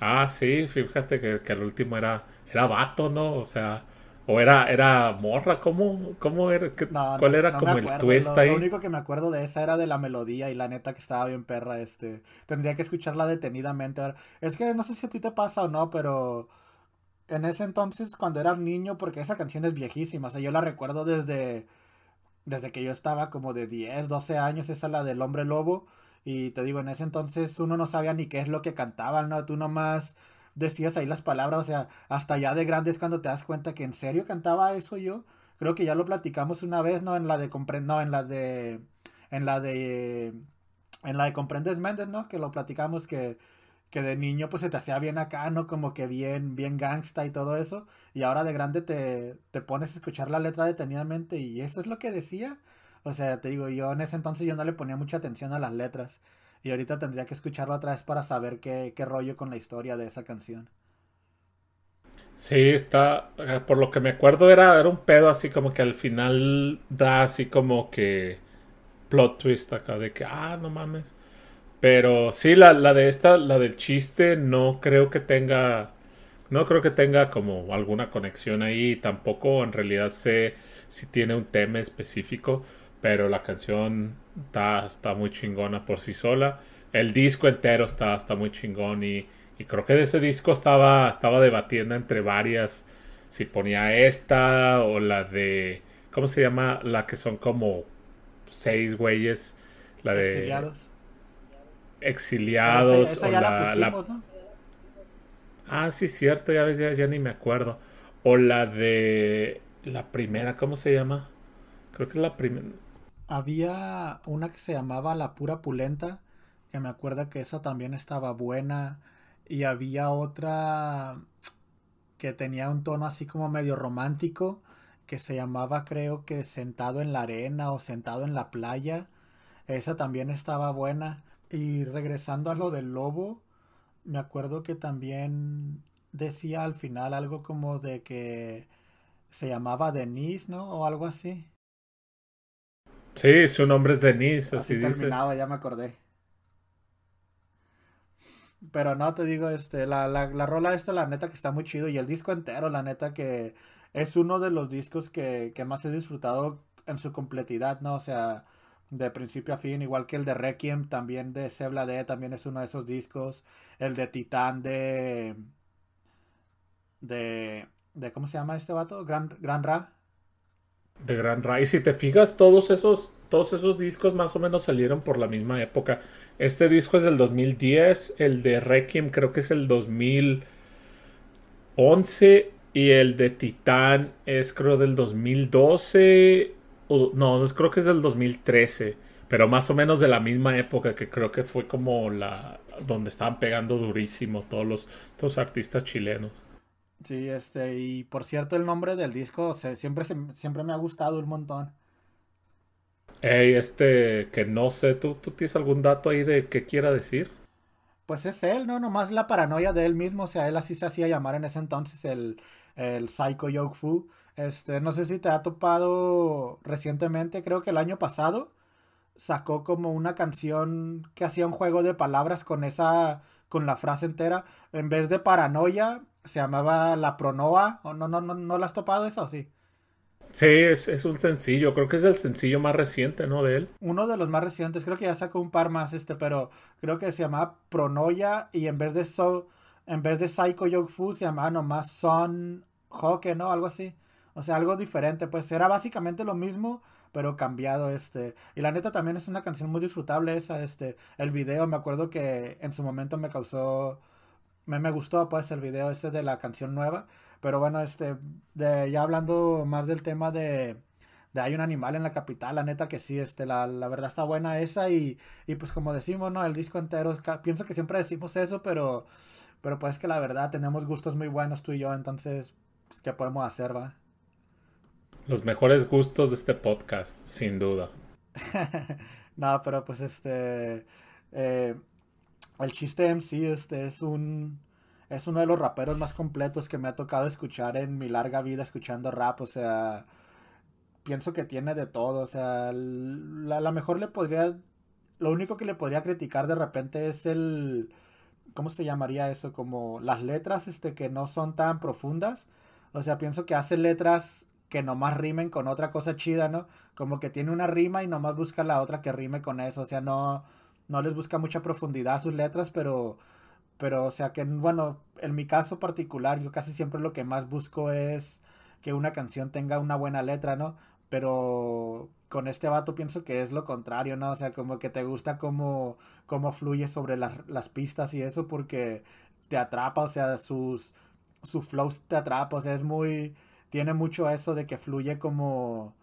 Ah, sí, fíjate que, que el último era, era vato, ¿no? O sea, o era, era morra, ¿cómo, cómo era? ¿Qué- No, ¿Cuál no, era no como el twist Lo- ahí? Lo único que me acuerdo de esa era de la melodía y la neta que estaba bien perra, este. Tendría que escucharla detenidamente. Es que no sé si a ti te pasa o no, pero en ese entonces, cuando eras niño, porque esa canción es viejísima, o sea, yo la recuerdo desde, desde que yo estaba como de 10, 12 años, esa es la del hombre lobo. Y te digo, en ese entonces uno no sabía ni qué es lo que cantaban, ¿no? Tú nomás decías ahí las palabras, o sea, hasta ya de grande es cuando te das cuenta que en serio cantaba eso yo. Creo que ya lo platicamos una vez, ¿no? En la de compre- no, en la de en la de en la de Comprendes Méndez, ¿no? Que lo platicamos que que de niño pues se te hacía bien acá, ¿no? Como que bien bien gangsta y todo eso, y ahora de grande te te pones a escuchar la letra detenidamente y eso es lo que decía. O sea, te digo, yo en ese entonces yo no le ponía mucha atención a las letras. Y ahorita tendría que escucharla otra vez para saber qué, qué rollo con la historia de esa canción. Sí, está, eh, por lo que me acuerdo era, era un pedo así como que al final da así como que plot twist acá de que, ah, no mames. Pero sí, la, la de esta, la del chiste, no creo que tenga, no creo que tenga como alguna conexión ahí. Tampoco en realidad sé si tiene un tema específico, pero la canción está, está muy chingona por sí sola. El disco entero está, está muy chingón y, y creo que de ese disco estaba, estaba debatiendo entre varias, si ponía esta o la de, ¿cómo se llama? La que son como seis güeyes, la de Exiliados. exiliados Pero esa- esa o ya la ¿no? Ah, sí, cierto, ya ves, ya, ya ni me acuerdo. O la de la primera, ¿cómo se llama? Creo que es la primera. Había una que se llamaba La Pura Pulenta, que me acuerdo que esa también estaba buena. Y había otra que tenía un tono así como medio romántico, que se llamaba creo que Sentado en la Arena o Sentado en la Playa. Esa también estaba buena. Y regresando a lo del lobo, me acuerdo que también decía al final algo como de que se llamaba Denise, ¿no? O algo así. Sí, su nombre es Denise, así Así dice. terminaba, ya me acordé. Pero no, te digo, este, la, la, la rola esta, la neta que está muy chido. Y el disco entero, la neta que es uno de los discos que, que más he disfrutado en su completidad, ¿no? O sea, de principio a fin, igual que el de Requiem, también de Sebla D, también es uno de esos discos. El de Titán de... De... de ¿Cómo se llama este vato? Gran, Gran Ra. De Gran Ra. Y si te fijas, todos esos, todos esos discos más o menos salieron por la misma época. Este disco es del 2010, el de Requiem creo que es el 2011 y el de Titán es creo del 2012. o- no, creo que es del 2013. Pero más o menos de la misma época que creo que fue como la donde estaban pegando durísimo todos los, todos los artistas chilenos. Sí, este, y por cierto, el nombre del disco se- siempre, se- siempre me ha gustado un montón. Ey, este, que no sé, ¿tú, ¿tú tienes algún dato ahí de qué quiera decir? Pues es él, ¿no? Nomás la paranoia de él mismo, o sea, él así se hacía llamar en ese entonces el, el Psycho Yoke Fu. Este, no sé si te ha topado recientemente, creo que el año pasado, sacó como una canción que hacía un juego de palabras con esa, con la frase entera. En vez de paranoia, se llamaba la pronoa. ¿O no, no, no, no la has topado eso? Sí. Sí, es, es un sencillo, creo que es el sencillo más reciente, ¿no? De él. Uno de los más recientes, creo que ya sacó un par más, este, pero creo que se llamaba Pronoya y en vez de so, en vez de Psycho Yoke Fu se llamaba nomás Son Hoke, ¿no? Algo así. O sea, algo diferente, pues era básicamente lo mismo, pero cambiado, este. Y la neta también es una canción muy disfrutable esa, este. El video, me acuerdo que en su momento me causó, me, me gustó, pues, el video ese de la canción nueva. Pero bueno, este, de, ya hablando más del tema de, de hay un animal en la capital, la neta que sí, este, la, la verdad está buena esa y, y pues como decimos, ¿no? El disco entero, pienso que siempre decimos eso, pero, pero pues que la verdad tenemos gustos muy buenos tú y yo, entonces, pues, ¿qué podemos hacer, va? Los mejores gustos de este podcast, sin duda. *laughs* No, pero pues este, eh, el chiste en sí, este, es un, es uno de los raperos más completos que me ha tocado escuchar en mi larga vida escuchando rap, o sea, pienso que tiene de todo, o sea, la, la mejor le podría, lo único que le podría criticar de repente es el, ¿cómo se llamaría eso? Como las letras, este, que no son tan profundas, o sea, pienso que hace letras que nomás rimen con otra cosa chida, ¿no? Como que tiene una rima y nomás busca la otra que rime con eso, o sea, no, no les busca mucha profundidad a sus letras, pero pero, o sea, que, bueno, en mi caso particular, yo casi siempre lo que más busco es que una canción tenga una buena letra, ¿no? Pero con este vato pienso que es lo contrario, ¿no? O sea, como que te gusta cómo, cómo fluye sobre las, las pistas y eso porque te atrapa, o sea, sus, su flow te atrapa, o sea, es muy, tiene mucho eso de que fluye como,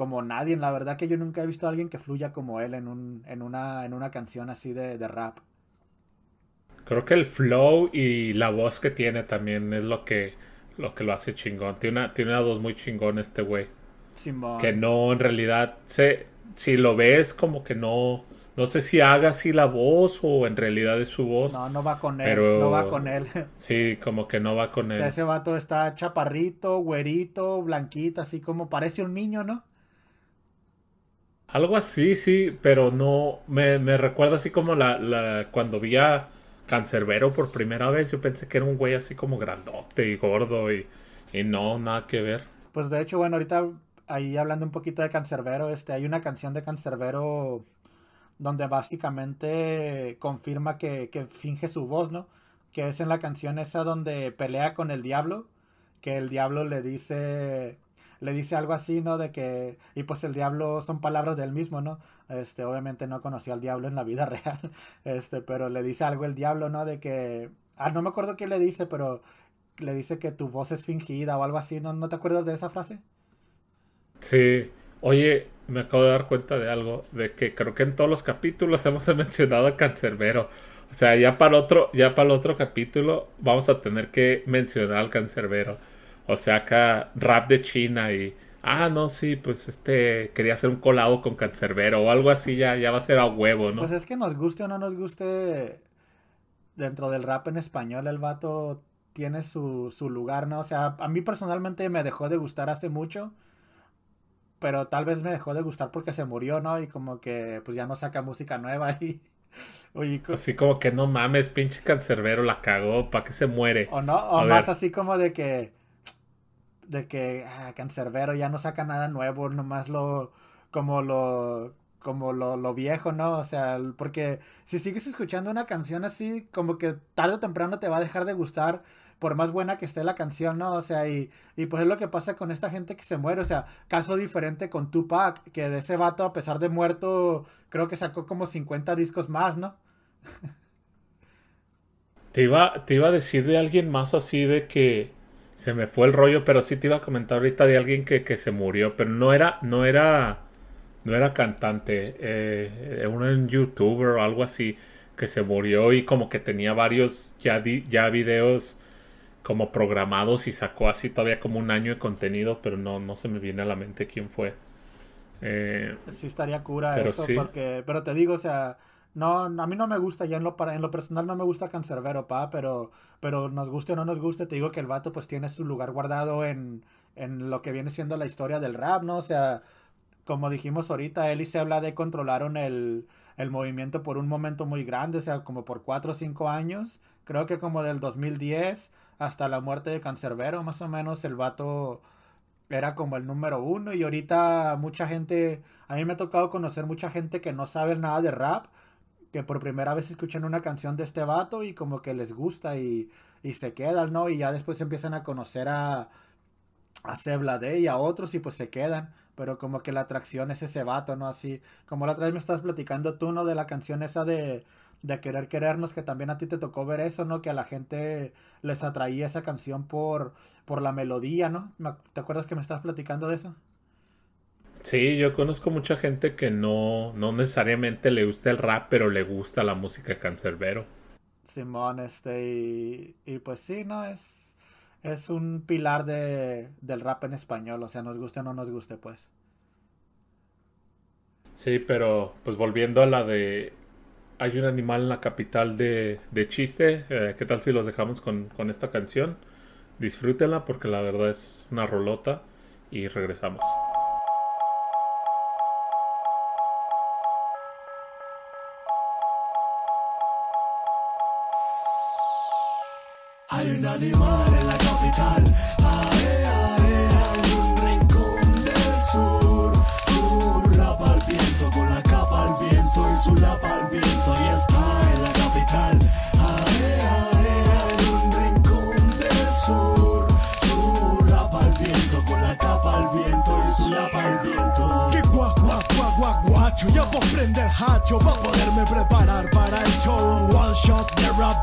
como nadie. La verdad que yo nunca he visto a alguien que fluya como él en, un, en, una, en una canción así de, de rap. Creo que el flow y la voz que tiene también es lo que lo, que lo hace chingón. Tiene una, tiene una voz muy chingón este güey. Que no, en realidad, se, si lo ves como que no... No sé si haga así la voz o en realidad es su voz. No, no va con él. no va con él. *laughs* Sí, como que no va con él. O sea, ese vato está chaparrito, güerito, blanquito, así como parece un niño, ¿no? Algo así, sí, pero no. Me, me recuerda así como la, la cuando vi a Cancerbero por primera vez, yo pensé que era un güey así como grandote y gordo y, y no, nada que ver. Pues de hecho, bueno, ahorita ahí hablando un poquito de Cancerbero, este, hay una canción de Cancerbero donde básicamente confirma que, que finge su voz, ¿no? Que es en la canción esa donde pelea con el diablo, que el diablo le dice le dice algo así, ¿no? De que, y pues el diablo son palabras del mismo, ¿no? Este, obviamente no conocía al diablo en la vida *laughs* real, este, pero le dice algo el diablo, ¿no? De que, ah, no me acuerdo qué le dice, pero le dice que tu voz es fingida o algo así, ¿no? ¿No te acuerdas de esa frase? Sí, oye, me acabo de dar cuenta de algo, de que creo que en todos los capítulos *laughs* hemos mencionado a Cancerbero. O sea, ya para otro, ya para el otro capítulo vamos a tener que mencionar al Cancerbero. O sea, acá rap de China y. Ah, no, sí, pues este. Quería hacer un colado con Cancerbero o algo así, ya, ya va a ser a huevo, ¿no? Pues es que nos guste o no nos guste. Dentro del rap en español, el vato tiene su, su lugar, ¿no? O sea, a mí personalmente me dejó de gustar hace mucho. Pero tal vez me dejó de gustar porque se murió, ¿no? Y como que pues ya no saca música nueva y. *laughs* Oye, así como que no mames, pinche cancerbero la cagó, ¿para qué se muere? O no, o más así como de que de que ah, Cancerbero ya no saca nada nuevo, nomás lo como lo como lo, lo, viejo, ¿no? O sea, porque si sigues escuchando una canción así, como que tarde o temprano te va a dejar de gustar, por más buena que esté la canción, ¿no? O sea, y, y pues es lo que pasa con esta gente que se muere, o sea, caso diferente con Tupac, que de ese vato, a pesar de muerto, creo que sacó como 50 discos más, ¿no? *laughs* Te iba, te iba a decir de alguien más así de que se me fue el rollo, pero sí te iba a comentar ahorita de alguien que, que se murió, pero no era, no era, no era cantante, eh, uno en youtuber o algo así, que se murió y como que tenía varios ya, ya videos como programados y sacó así todavía como un año de contenido, pero no, no se me viene a la mente quién fue. Eh, sí estaría cura eso, porque, pero te digo, o sea, no, a mí no me gusta, ya en lo, en lo personal no me gusta Cancerbero, pa, pero, pero nos guste o no nos guste, te digo que el vato pues tiene su lugar guardado en, en lo que viene siendo la historia del rap, ¿no? O sea, como dijimos ahorita, él y se habla de controlaron el, el movimiento por un momento muy grande, o sea, como por 4 o 5 años, creo que como del 2010 hasta la muerte de Cancerbero, más o menos, el vato era como el número uno y ahorita mucha gente, a mí me ha tocado conocer mucha gente que no sabe nada de rap, que por primera vez escuchan una canción de este vato y como que les gusta y, y se quedan, ¿no? Y ya después empiezan a conocer a, a Seblade y a otros y pues se quedan. Pero como que la atracción es ese vato, ¿no? Así, como la otra vez me estás platicando tú, ¿no? De la canción esa de, de Querer Querernos, que también a ti te tocó ver eso, ¿no? Que a la gente les atraía esa canción por, por la melodía, ¿no? ¿Te acuerdas que me estás platicando de eso? Sí, yo conozco mucha gente que no, no necesariamente le gusta el rap, pero le gusta la música cancerbero. Simón, este, y, pues sí, ¿no? Es, es un pilar de, del rap en español, o sea, nos guste o no nos guste, pues. Sí, pero pues volviendo a la de hay un animal en la capital de, de chiste. Eh, ¿Qué tal si los dejamos con, con esta canción? Disfrútenla porque la verdad es una rolota y regresamos. Hay un animal en la capital. Ae, ae, hay un rincón del sur. Zurra pa'l viento con la capa al viento y su lapa al viento. Y está en la capital. Ae, ae, hay un rincón del sur. Zurra pa'l viento con la capa al viento y su lapa al viento. Que guau, guau, guau, guau, guacho Ya vos prende el hacho Pa' poderme preparar para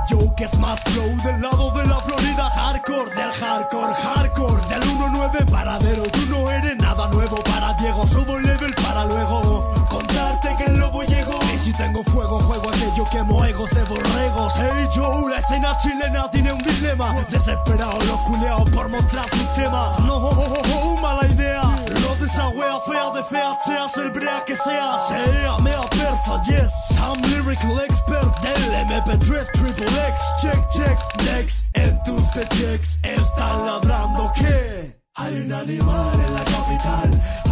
yo que es más flow Del lado de la Florida hardcore Del hardcore, hardcore Del 1-9 paradero Tú no eres nada nuevo para Diego Subo el level para luego Contarte que el lobo llegó. Y si tengo fuego, juego aquello quemo egos de borregos. Hey Joe, la escena chilena tiene un dilema. Desesperados los culeados por mostrar sus temas No, *laughs* mala idea Lo de esa wea fea de fea Seas el brea que sea Sea mea persa, yes I'm lyrical expert del MP3 Triple X. Check, check, next. En tus de checks. Están ladrando que Hay un animal en la capital.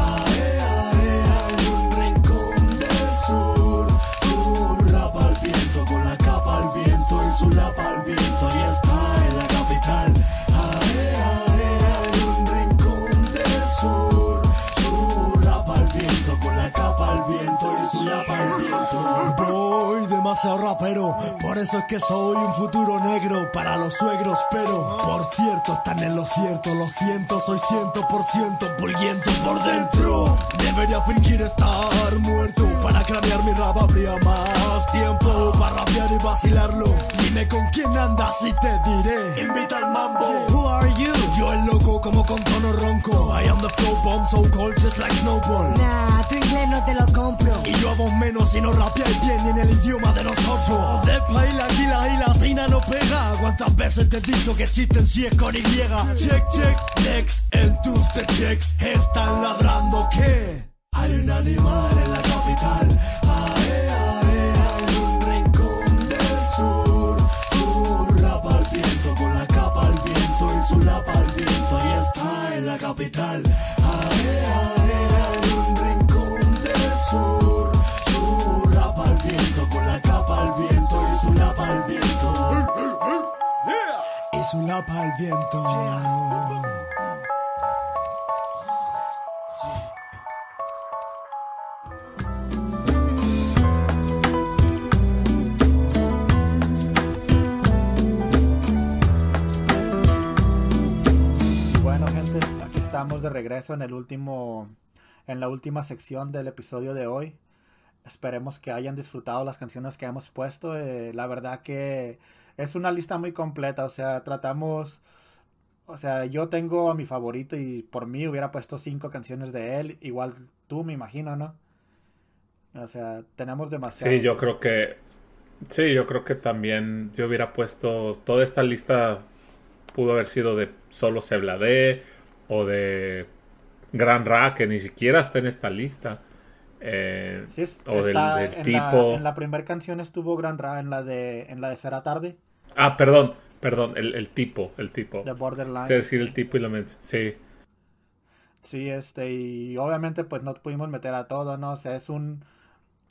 Rapero, por eso es que soy un futuro negro para los suegros, pero por cierto están en lo cierto, lo siento, soy ciento por ciento bulliento por dentro. Debería fingir estar muerto cranear mi rap habría más tiempo para rapear y vacilarlo. Dime con quién andas y te diré. Invita al mambo. Who are you? Yo el loco como con tono ronco. I am the flow bomb so cold just like snowball. Nah, tu inglés no te lo compro. Y yo vos menos si no rapeáis bien en el idioma de nosotros. De país la guila y latina no pega. ¿Cuántas veces te he dicho que existen si es con Y? Check, check, next, en tus de checks. Están ladrando que. Hay un animal en la capital. Ae, ae, hay un rincón del sur. Zurra pa'l viento con la capa al viento y su lapa al viento. Y está en la capital. Ae, ae, hay un rincón del sur. Zurra pa'l viento con la capa al viento y su lapa al viento. Y su lapa al viento. Regreso en el último, en la última sección del episodio de hoy. Esperemos que hayan disfrutado las canciones que hemos puesto. eh, la verdad que es una lista muy completa. O sea, tratamos, o sea, yo tengo a mi favorito y por mí hubiera puesto cinco canciones de él. Igual tú, me imagino, ¿no? O sea, tenemos demasiado. Sí, yo creo que. Sí, yo creo que también yo hubiera puesto. Toda esta lista pudo haber sido de solo Sebladé o de Gran Ra, que ni siquiera está en esta lista. Eh, Sí, es- o del, está del en tipo. La, en la primera canción estuvo Gran Ra, en la de, en la de Será Tarde, Ah, perdón, perdón, el, el tipo, el tipo. de Borderline. Es decir, el tipo y lo men- Sí, Sí, este, y obviamente pues no pudimos meter a todo, ¿no? O sea, es un,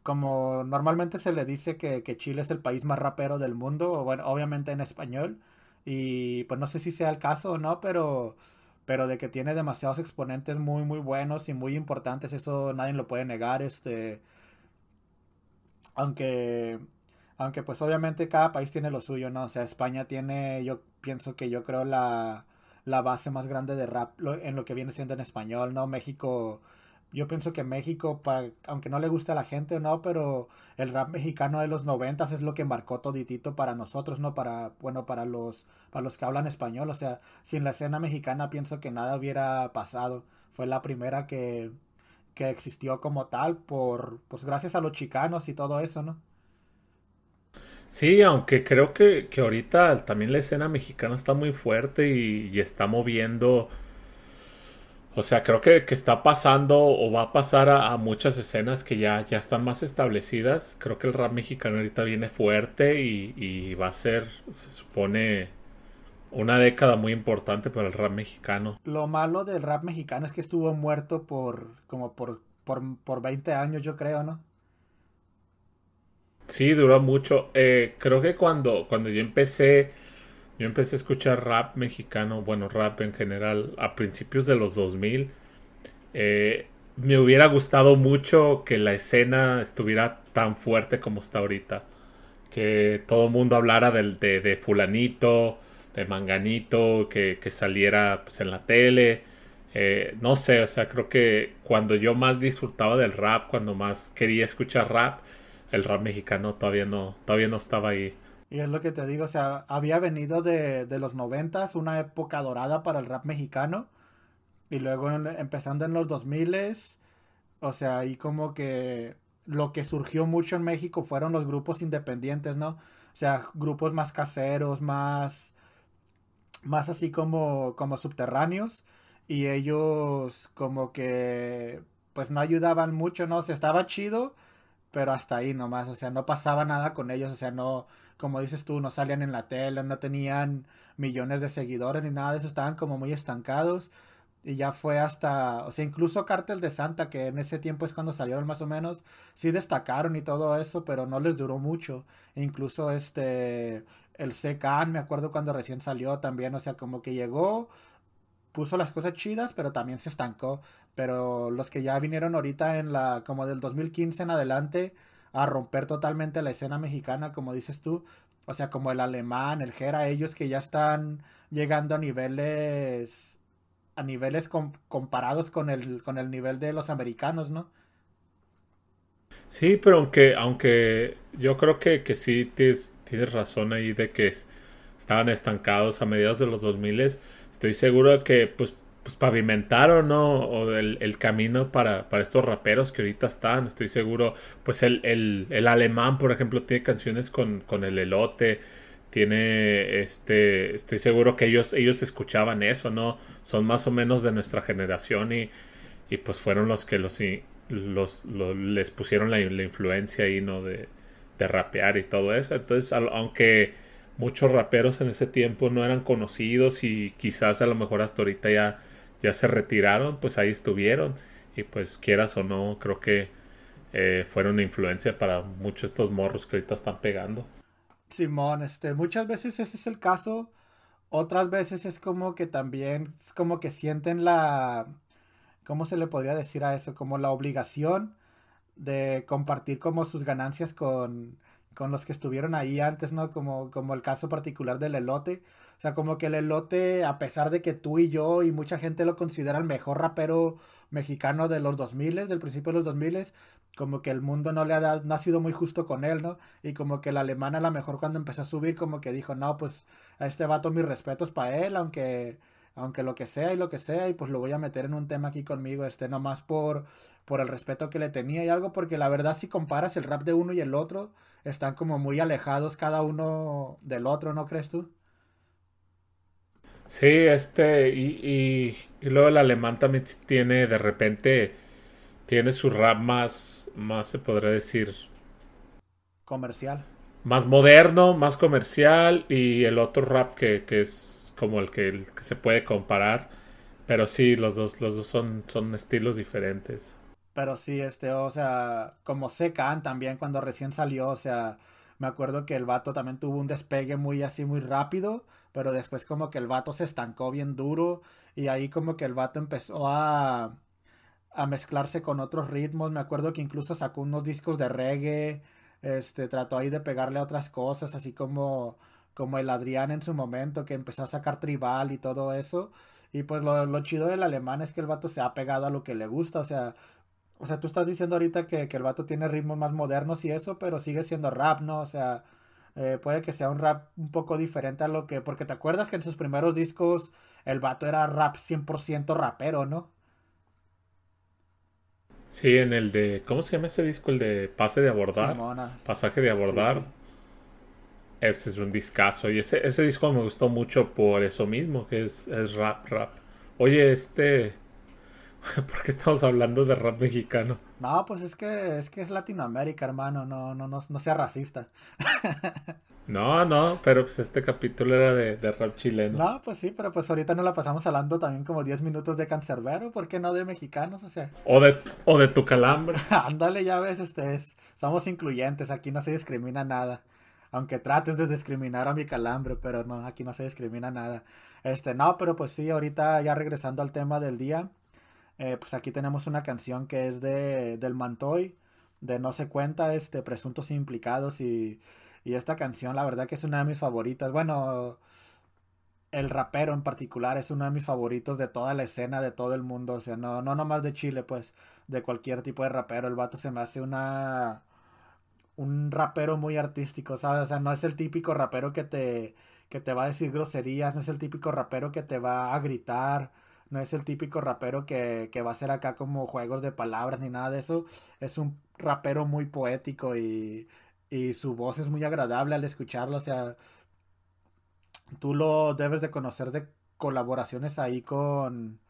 como normalmente se le dice que, que Chile es el país más rapero del mundo, o bueno, obviamente en español, y pues no sé si sea el caso o no, pero, pero de que tiene demasiados exponentes muy, muy buenos y muy importantes, eso nadie lo puede negar, este, aunque, aunque pues obviamente cada país tiene lo suyo, ¿no? O sea, España tiene, yo pienso que yo creo la, la base más grande de rap en lo que viene siendo en español, ¿no? México, yo pienso que México, pa- aunque no le guste a la gente, ¿no? Pero el rap mexicano de los noventas es lo que marcó toditito para nosotros, ¿no? Para, bueno, para los, para los que hablan español, o sea, sin la escena mexicana pienso que nada hubiera pasado. Fue la primera que, que existió como tal por, pues gracias a los chicanos y todo eso, ¿no? Sí, aunque creo que, que ahorita también la escena mexicana está muy fuerte y está moviendo. O sea, creo que, que está pasando o va a pasar a, a, muchas escenas que ya, ya están más establecidas. Creo que el rap mexicano ahorita viene fuerte y, y va a ser, se supone, una década muy importante para el rap mexicano. Lo malo del rap mexicano es que estuvo muerto por como por, por, por 20 años, yo creo, ¿no? Sí, duró mucho. Eh, creo que cuando, cuando yo empecé, yo empecé a escuchar rap mexicano, bueno, rap en general, a principios de los 2000, eh, me hubiera gustado mucho que la escena estuviera tan fuerte como está ahorita. Que todo el mundo hablara del, de, de fulanito, de manganito, que, que saliera pues, en la tele. Eh, no sé, o sea, creo que cuando yo más disfrutaba del rap, cuando más quería escuchar rap, el rap mexicano todavía no, todavía no estaba ahí. Y es lo que te digo, o sea, había venido de, de los noventas, una época dorada para el rap mexicano, y luego empezando en los 2000 o sea, ahí como que lo que surgió mucho en México fueron los grupos independientes, ¿no? O sea, grupos más caseros, más, más así como, como subterráneos, y ellos como que, pues no ayudaban mucho, ¿no? O sea, estaba chido, pero hasta ahí nomás, o sea, no pasaba nada con ellos, o sea, no, como dices tú, no salían en la tele, no tenían millones de seguidores ni nada de eso, estaban como muy estancados y ya fue hasta, o sea, incluso Cártel de Santa, que en ese tiempo es cuando salieron más o menos, sí destacaron y todo eso, pero no les duró mucho, incluso este, el CKAN, me acuerdo cuando recién salió también, o sea, como que llegó, puso las cosas chidas, pero también se estancó. Pero los que ya vinieron ahorita en la, como del 2015 en adelante, a romper totalmente la escena mexicana, como dices tú. O sea, como el alemán, el Jera, ellos que ya están llegando a niveles, a niveles com comparados con el, con el nivel de los americanos, ¿no? Sí, pero aunque, aunque yo creo que, que sí tienes, tienes razón ahí de que es, estaban estancados a mediados de los 2000 estoy seguro de que pues, pues pavimentaron ¿no? o el, el camino para, para, estos raperos que ahorita están. Estoy seguro pues el, el, el alemán por ejemplo tiene canciones con, con, el elote. Tiene este estoy seguro que ellos ellos escuchaban eso no son más o menos de nuestra generación y, y pues fueron los que los, los, les pusieron la, influencia ahí no de, de rapear y todo eso. Entonces aunque muchos raperos en ese tiempo no eran conocidos y quizás a lo mejor hasta ahorita ya, ya se retiraron, pues ahí estuvieron. Y pues quieras o no, creo que eh, fueron una influencia para muchos estos morros que ahorita están pegando. Simón, este, muchas veces ese es el caso. Otras veces es como que también, es como que sienten la, ¿cómo se le podría decir a eso? Como la obligación de compartir como sus ganancias con, con los que estuvieron ahí antes, ¿no? Como, como el caso particular del elote. Sea, como que el elote, a pesar de que tú y yo y mucha gente lo considera el mejor rapero mexicano de los 2000, del principio de los 2000, como que el mundo no le ha dado, no ha sido muy justo con él, ¿no? Y como que el alemán a lo mejor cuando empezó a subir, como que dijo, no, pues a este vato mis respetos para él, aunque aunque lo que sea y lo que sea, y pues lo voy a meter en un tema aquí conmigo, este, nomás por, por el respeto que le tenía y algo, porque la verdad si comparas el rap de uno y el otro, están como muy alejados cada uno del otro, ¿no crees tú? Sí, este, y, y, y luego el alemán también tiene, de repente, tiene su rap más, más se podría decir... Comercial. Más moderno, más comercial, y el otro rap que, que es como el que, el que se puede comparar. Pero sí, los dos, los dos son, son estilos diferentes. Pero sí, este, o sea, como Secan también cuando recién salió, o sea, me acuerdo que el vato también tuvo un despegue muy así, muy rápido, pero después como que el vato se estancó bien duro y ahí como que el vato empezó a, a mezclarse con otros ritmos. Me acuerdo que incluso sacó unos discos de reggae, este, trató ahí de pegarle a otras cosas, así como, como el Adrián en su momento, que empezó a sacar tribal y todo eso. Y pues lo, lo chido del alemán es que el vato se ha pegado a lo que le gusta, o sea, o sea, tú estás diciendo ahorita que, que, el vato tiene ritmos más modernos y eso, pero sigue siendo rap, ¿no? O sea, eh, puede que sea un rap un poco diferente a lo que... Porque te acuerdas que en sus primeros discos el vato era rap 100% rapero, ¿no? Sí, en el de... ¿Cómo se llama ese disco? El de Pase de Abordar. Simona. Pasaje de Abordar. Sí, sí. Ese es un discazo. Y ese, ese disco me gustó mucho por eso mismo, que es, es rap, rap. Oye, este... *laughs* ¿Por qué estamos hablando de rap mexicano? No, pues es que es que es Latinoamérica, hermano, no, no, no, no sea racista. *laughs* No, no, pero pues este capítulo era de, de rap chileno. No, pues sí, pero pues ahorita nos la pasamos hablando también como 10 minutos de cancerbero, ¿por qué no de mexicanos? O sea, O de, o de tu calambre. *laughs* ándale, ya ves, este es, somos incluyentes, aquí no se discrimina nada. Aunque trates de discriminar a mi calambre, pero no, aquí no se discrimina nada. Este, no, pero pues sí, ahorita ya regresando al tema del día, eh, pues aquí tenemos una canción que es de del Mantoy, de No se cuenta, este, presuntos implicados y, y esta canción, la verdad que es una de mis favoritas. Bueno, el rapero en particular es uno de mis favoritos de toda la escena, de todo el mundo. O sea, no, no nomás de Chile, pues, de cualquier tipo de rapero. El vato se me hace una. un rapero muy artístico, ¿sabes? O sea, no es el típico rapero que te. que te va a decir groserías, no es el típico rapero que te va a gritar. No es el típico rapero que, va a hacer acá como juegos de palabras ni nada de eso. Es un rapero muy poético y, su voz es muy agradable al escucharlo. O sea, tú lo debes de conocer de colaboraciones ahí con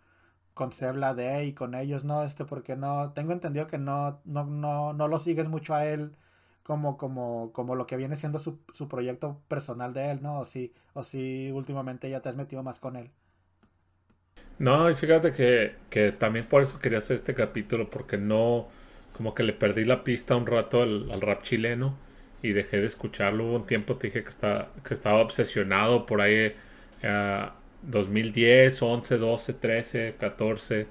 con Sebla D y con ellos, ¿no? Este, porque no, tengo entendido que no, no, no, no lo sigues mucho a él como, como, como lo que viene siendo su, su proyecto personal de él, ¿no? O sí, o sí, últimamente ya te has metido más con él. No, y fíjate que, que también por eso quería hacer este capítulo, porque no, como que le perdí la pista un rato al, rap chileno y dejé de escucharlo. Hubo un tiempo, te dije que, está, que estaba obsesionado por ahí, eh, 2010, 11, 12, 13, 14,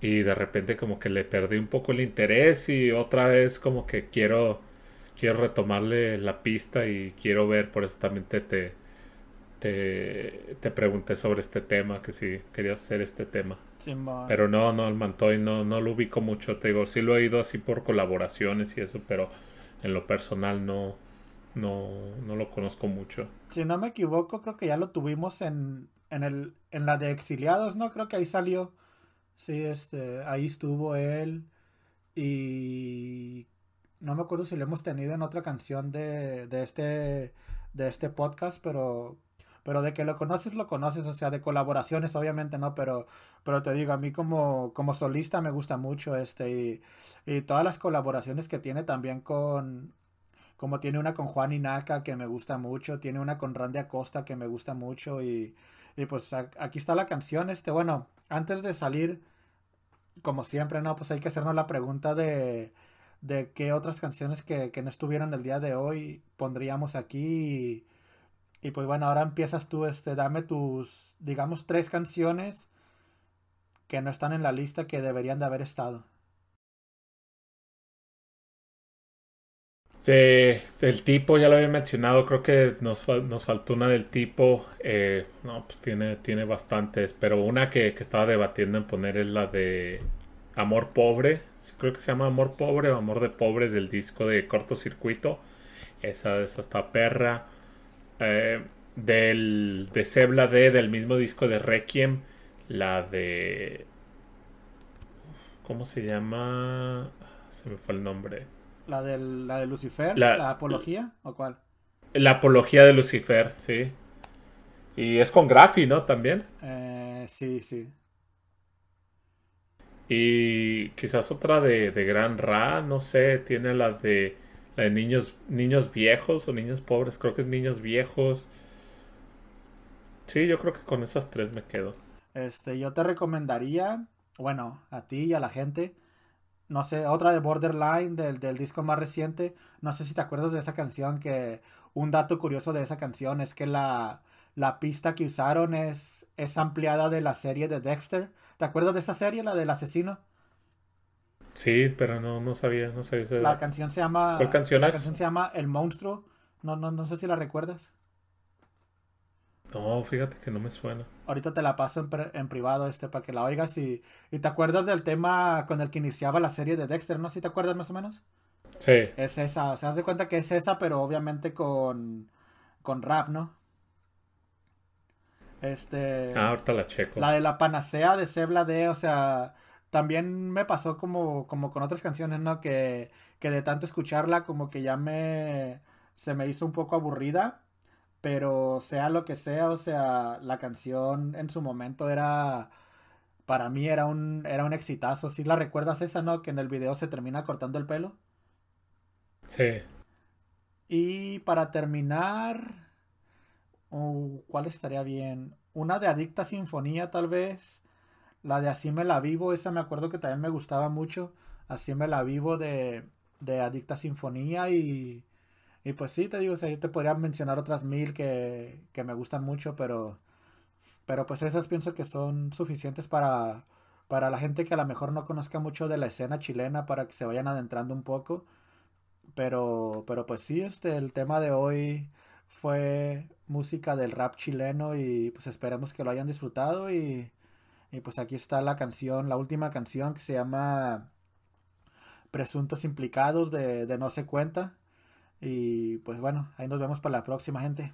y de repente como que le perdí un poco el interés y otra vez como que quiero, quiero retomarle la pista y quiero ver, por eso también te, te, te pregunté sobre este tema, que si querías hacer este tema. Simón. Pero no, no, el Mantoy no, no lo ubico mucho, te digo, sí lo he ido así por colaboraciones y eso, pero en lo personal no, no, no lo conozco mucho. Si no me equivoco, creo que ya lo tuvimos en, en, el, en la de Exiliados, ¿no? Creo que ahí salió. Sí, este, ahí estuvo él. Y no me acuerdo si lo hemos tenido en otra canción de, de este, de este podcast, pero, pero de que lo conoces, lo conoces, o sea, de colaboraciones, obviamente, ¿no? Pero, pero te digo, a mí como, como solista me gusta mucho este y, todas las colaboraciones que tiene también con, como tiene una con Juan Inaka que me gusta mucho, tiene una con Randy Acosta que me gusta mucho y, y pues aquí está la canción, este, bueno, antes de salir, como siempre, ¿no? Pues hay que hacernos la pregunta de, de qué otras canciones que, que no estuvieron el día de hoy pondríamos aquí y, pues bueno, ahora empiezas tú, este, dame tus, digamos, tres canciones que no están en la lista que deberían de haber estado. De, del tipo, ya lo había mencionado, creo que nos, nos faltó una del tipo. eh, no, pues tiene, tiene bastantes, pero una que, que estaba debatiendo en poner es la de Amor Pobre. Creo que se llama Amor Pobre o Amor de Pobres del disco de Cortocircuito. Esa, esa está perra. Eh, del, de Sebla D, del mismo disco de Requiem, la de. ¿Cómo se llama? Se me fue el nombre. La, del, la de Lucifer, La- la apología, ¿o cuál? La apología de Lucifer, sí. Y es con Graffi, ¿no? También. Eh, sí, sí. Y quizás otra de, de Gran Ra, no sé, tiene la de, la de niños, niños viejos o niños pobres, creo que es niños viejos. Sí, yo creo que con esas tres me quedo. Este, yo te recomendaría, bueno, a ti y a la gente, no sé, otra de Borderline del, del disco más reciente. No sé si te acuerdas de esa canción que un dato curioso de esa canción es que la, la pista que usaron es, es ampliada de la serie de Dexter. ¿Te acuerdas de esa serie, la del asesino? Sí, pero no, no sabía, no sabía. La canción se llama. ¿Cuál canción la es? canción se llama El Monstruo. No, no, no sé si la recuerdas. No, fíjate que no me suena. Ahorita te la paso en, en privado este para que la oigas y, y te acuerdas del tema con el que iniciaba la serie de Dexter, ¿no? ¿Si te acuerdas más o menos? Sí. Es esa, o sea, haz de cuenta que es esa, pero obviamente con, con rap, ¿no? Este... Ah, ahorita la checo. La de la panacea de Sebla D, o sea, también me pasó como, como con otras canciones, ¿no? Que, que de tanto escucharla como que ya me... se me hizo un poco aburrida, pero sea lo que sea, o sea, la canción en su momento era para mí era un, era un exitazo. ¿Sí la recuerdas esa, no? Que en el video se termina cortando el pelo. Sí. Y para terminar, uh, ¿cuál estaría bien? Una de Adicta Sinfonía, tal vez. La de Así me la vivo, esa me acuerdo que también me gustaba mucho. Así me la vivo de, de Adicta Sinfonía y, y pues sí, te digo, o sea, yo te podría mencionar otras mil que, que me gustan mucho, pero, pero pues esas pienso que son suficientes para, para la gente que a lo mejor no conozca mucho de la escena chilena para que se vayan adentrando un poco. Pero, pero pues sí, este, el tema de hoy fue música del rap chileno y pues esperemos que lo hayan disfrutado y, y pues aquí está la canción, la última canción que se llama Presuntos Implicados de, de No se cuenta. Y pues bueno, ahí nos vemos para la próxima gente.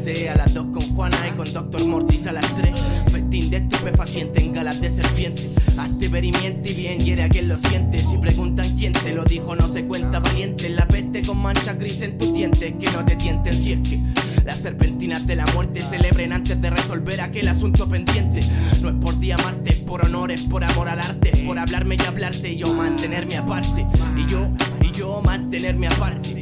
A las dos con Juana y con Doctor Mortis a las tres. Festín de estupefaciente en galas de serpiente. Hazte ver y miente y bien hiere a quien lo siente. Si preguntan quién te lo dijo, no se cuenta valiente. La peste con mancha gris en tus dientes, que no te tienten si es que las serpentinas de la muerte celebren antes de resolver aquel asunto pendiente. No es por día Marte, es por honor, es por amor al arte, por hablarme y hablarte y yo mantenerme aparte. Y yo, y yo mantenerme aparte.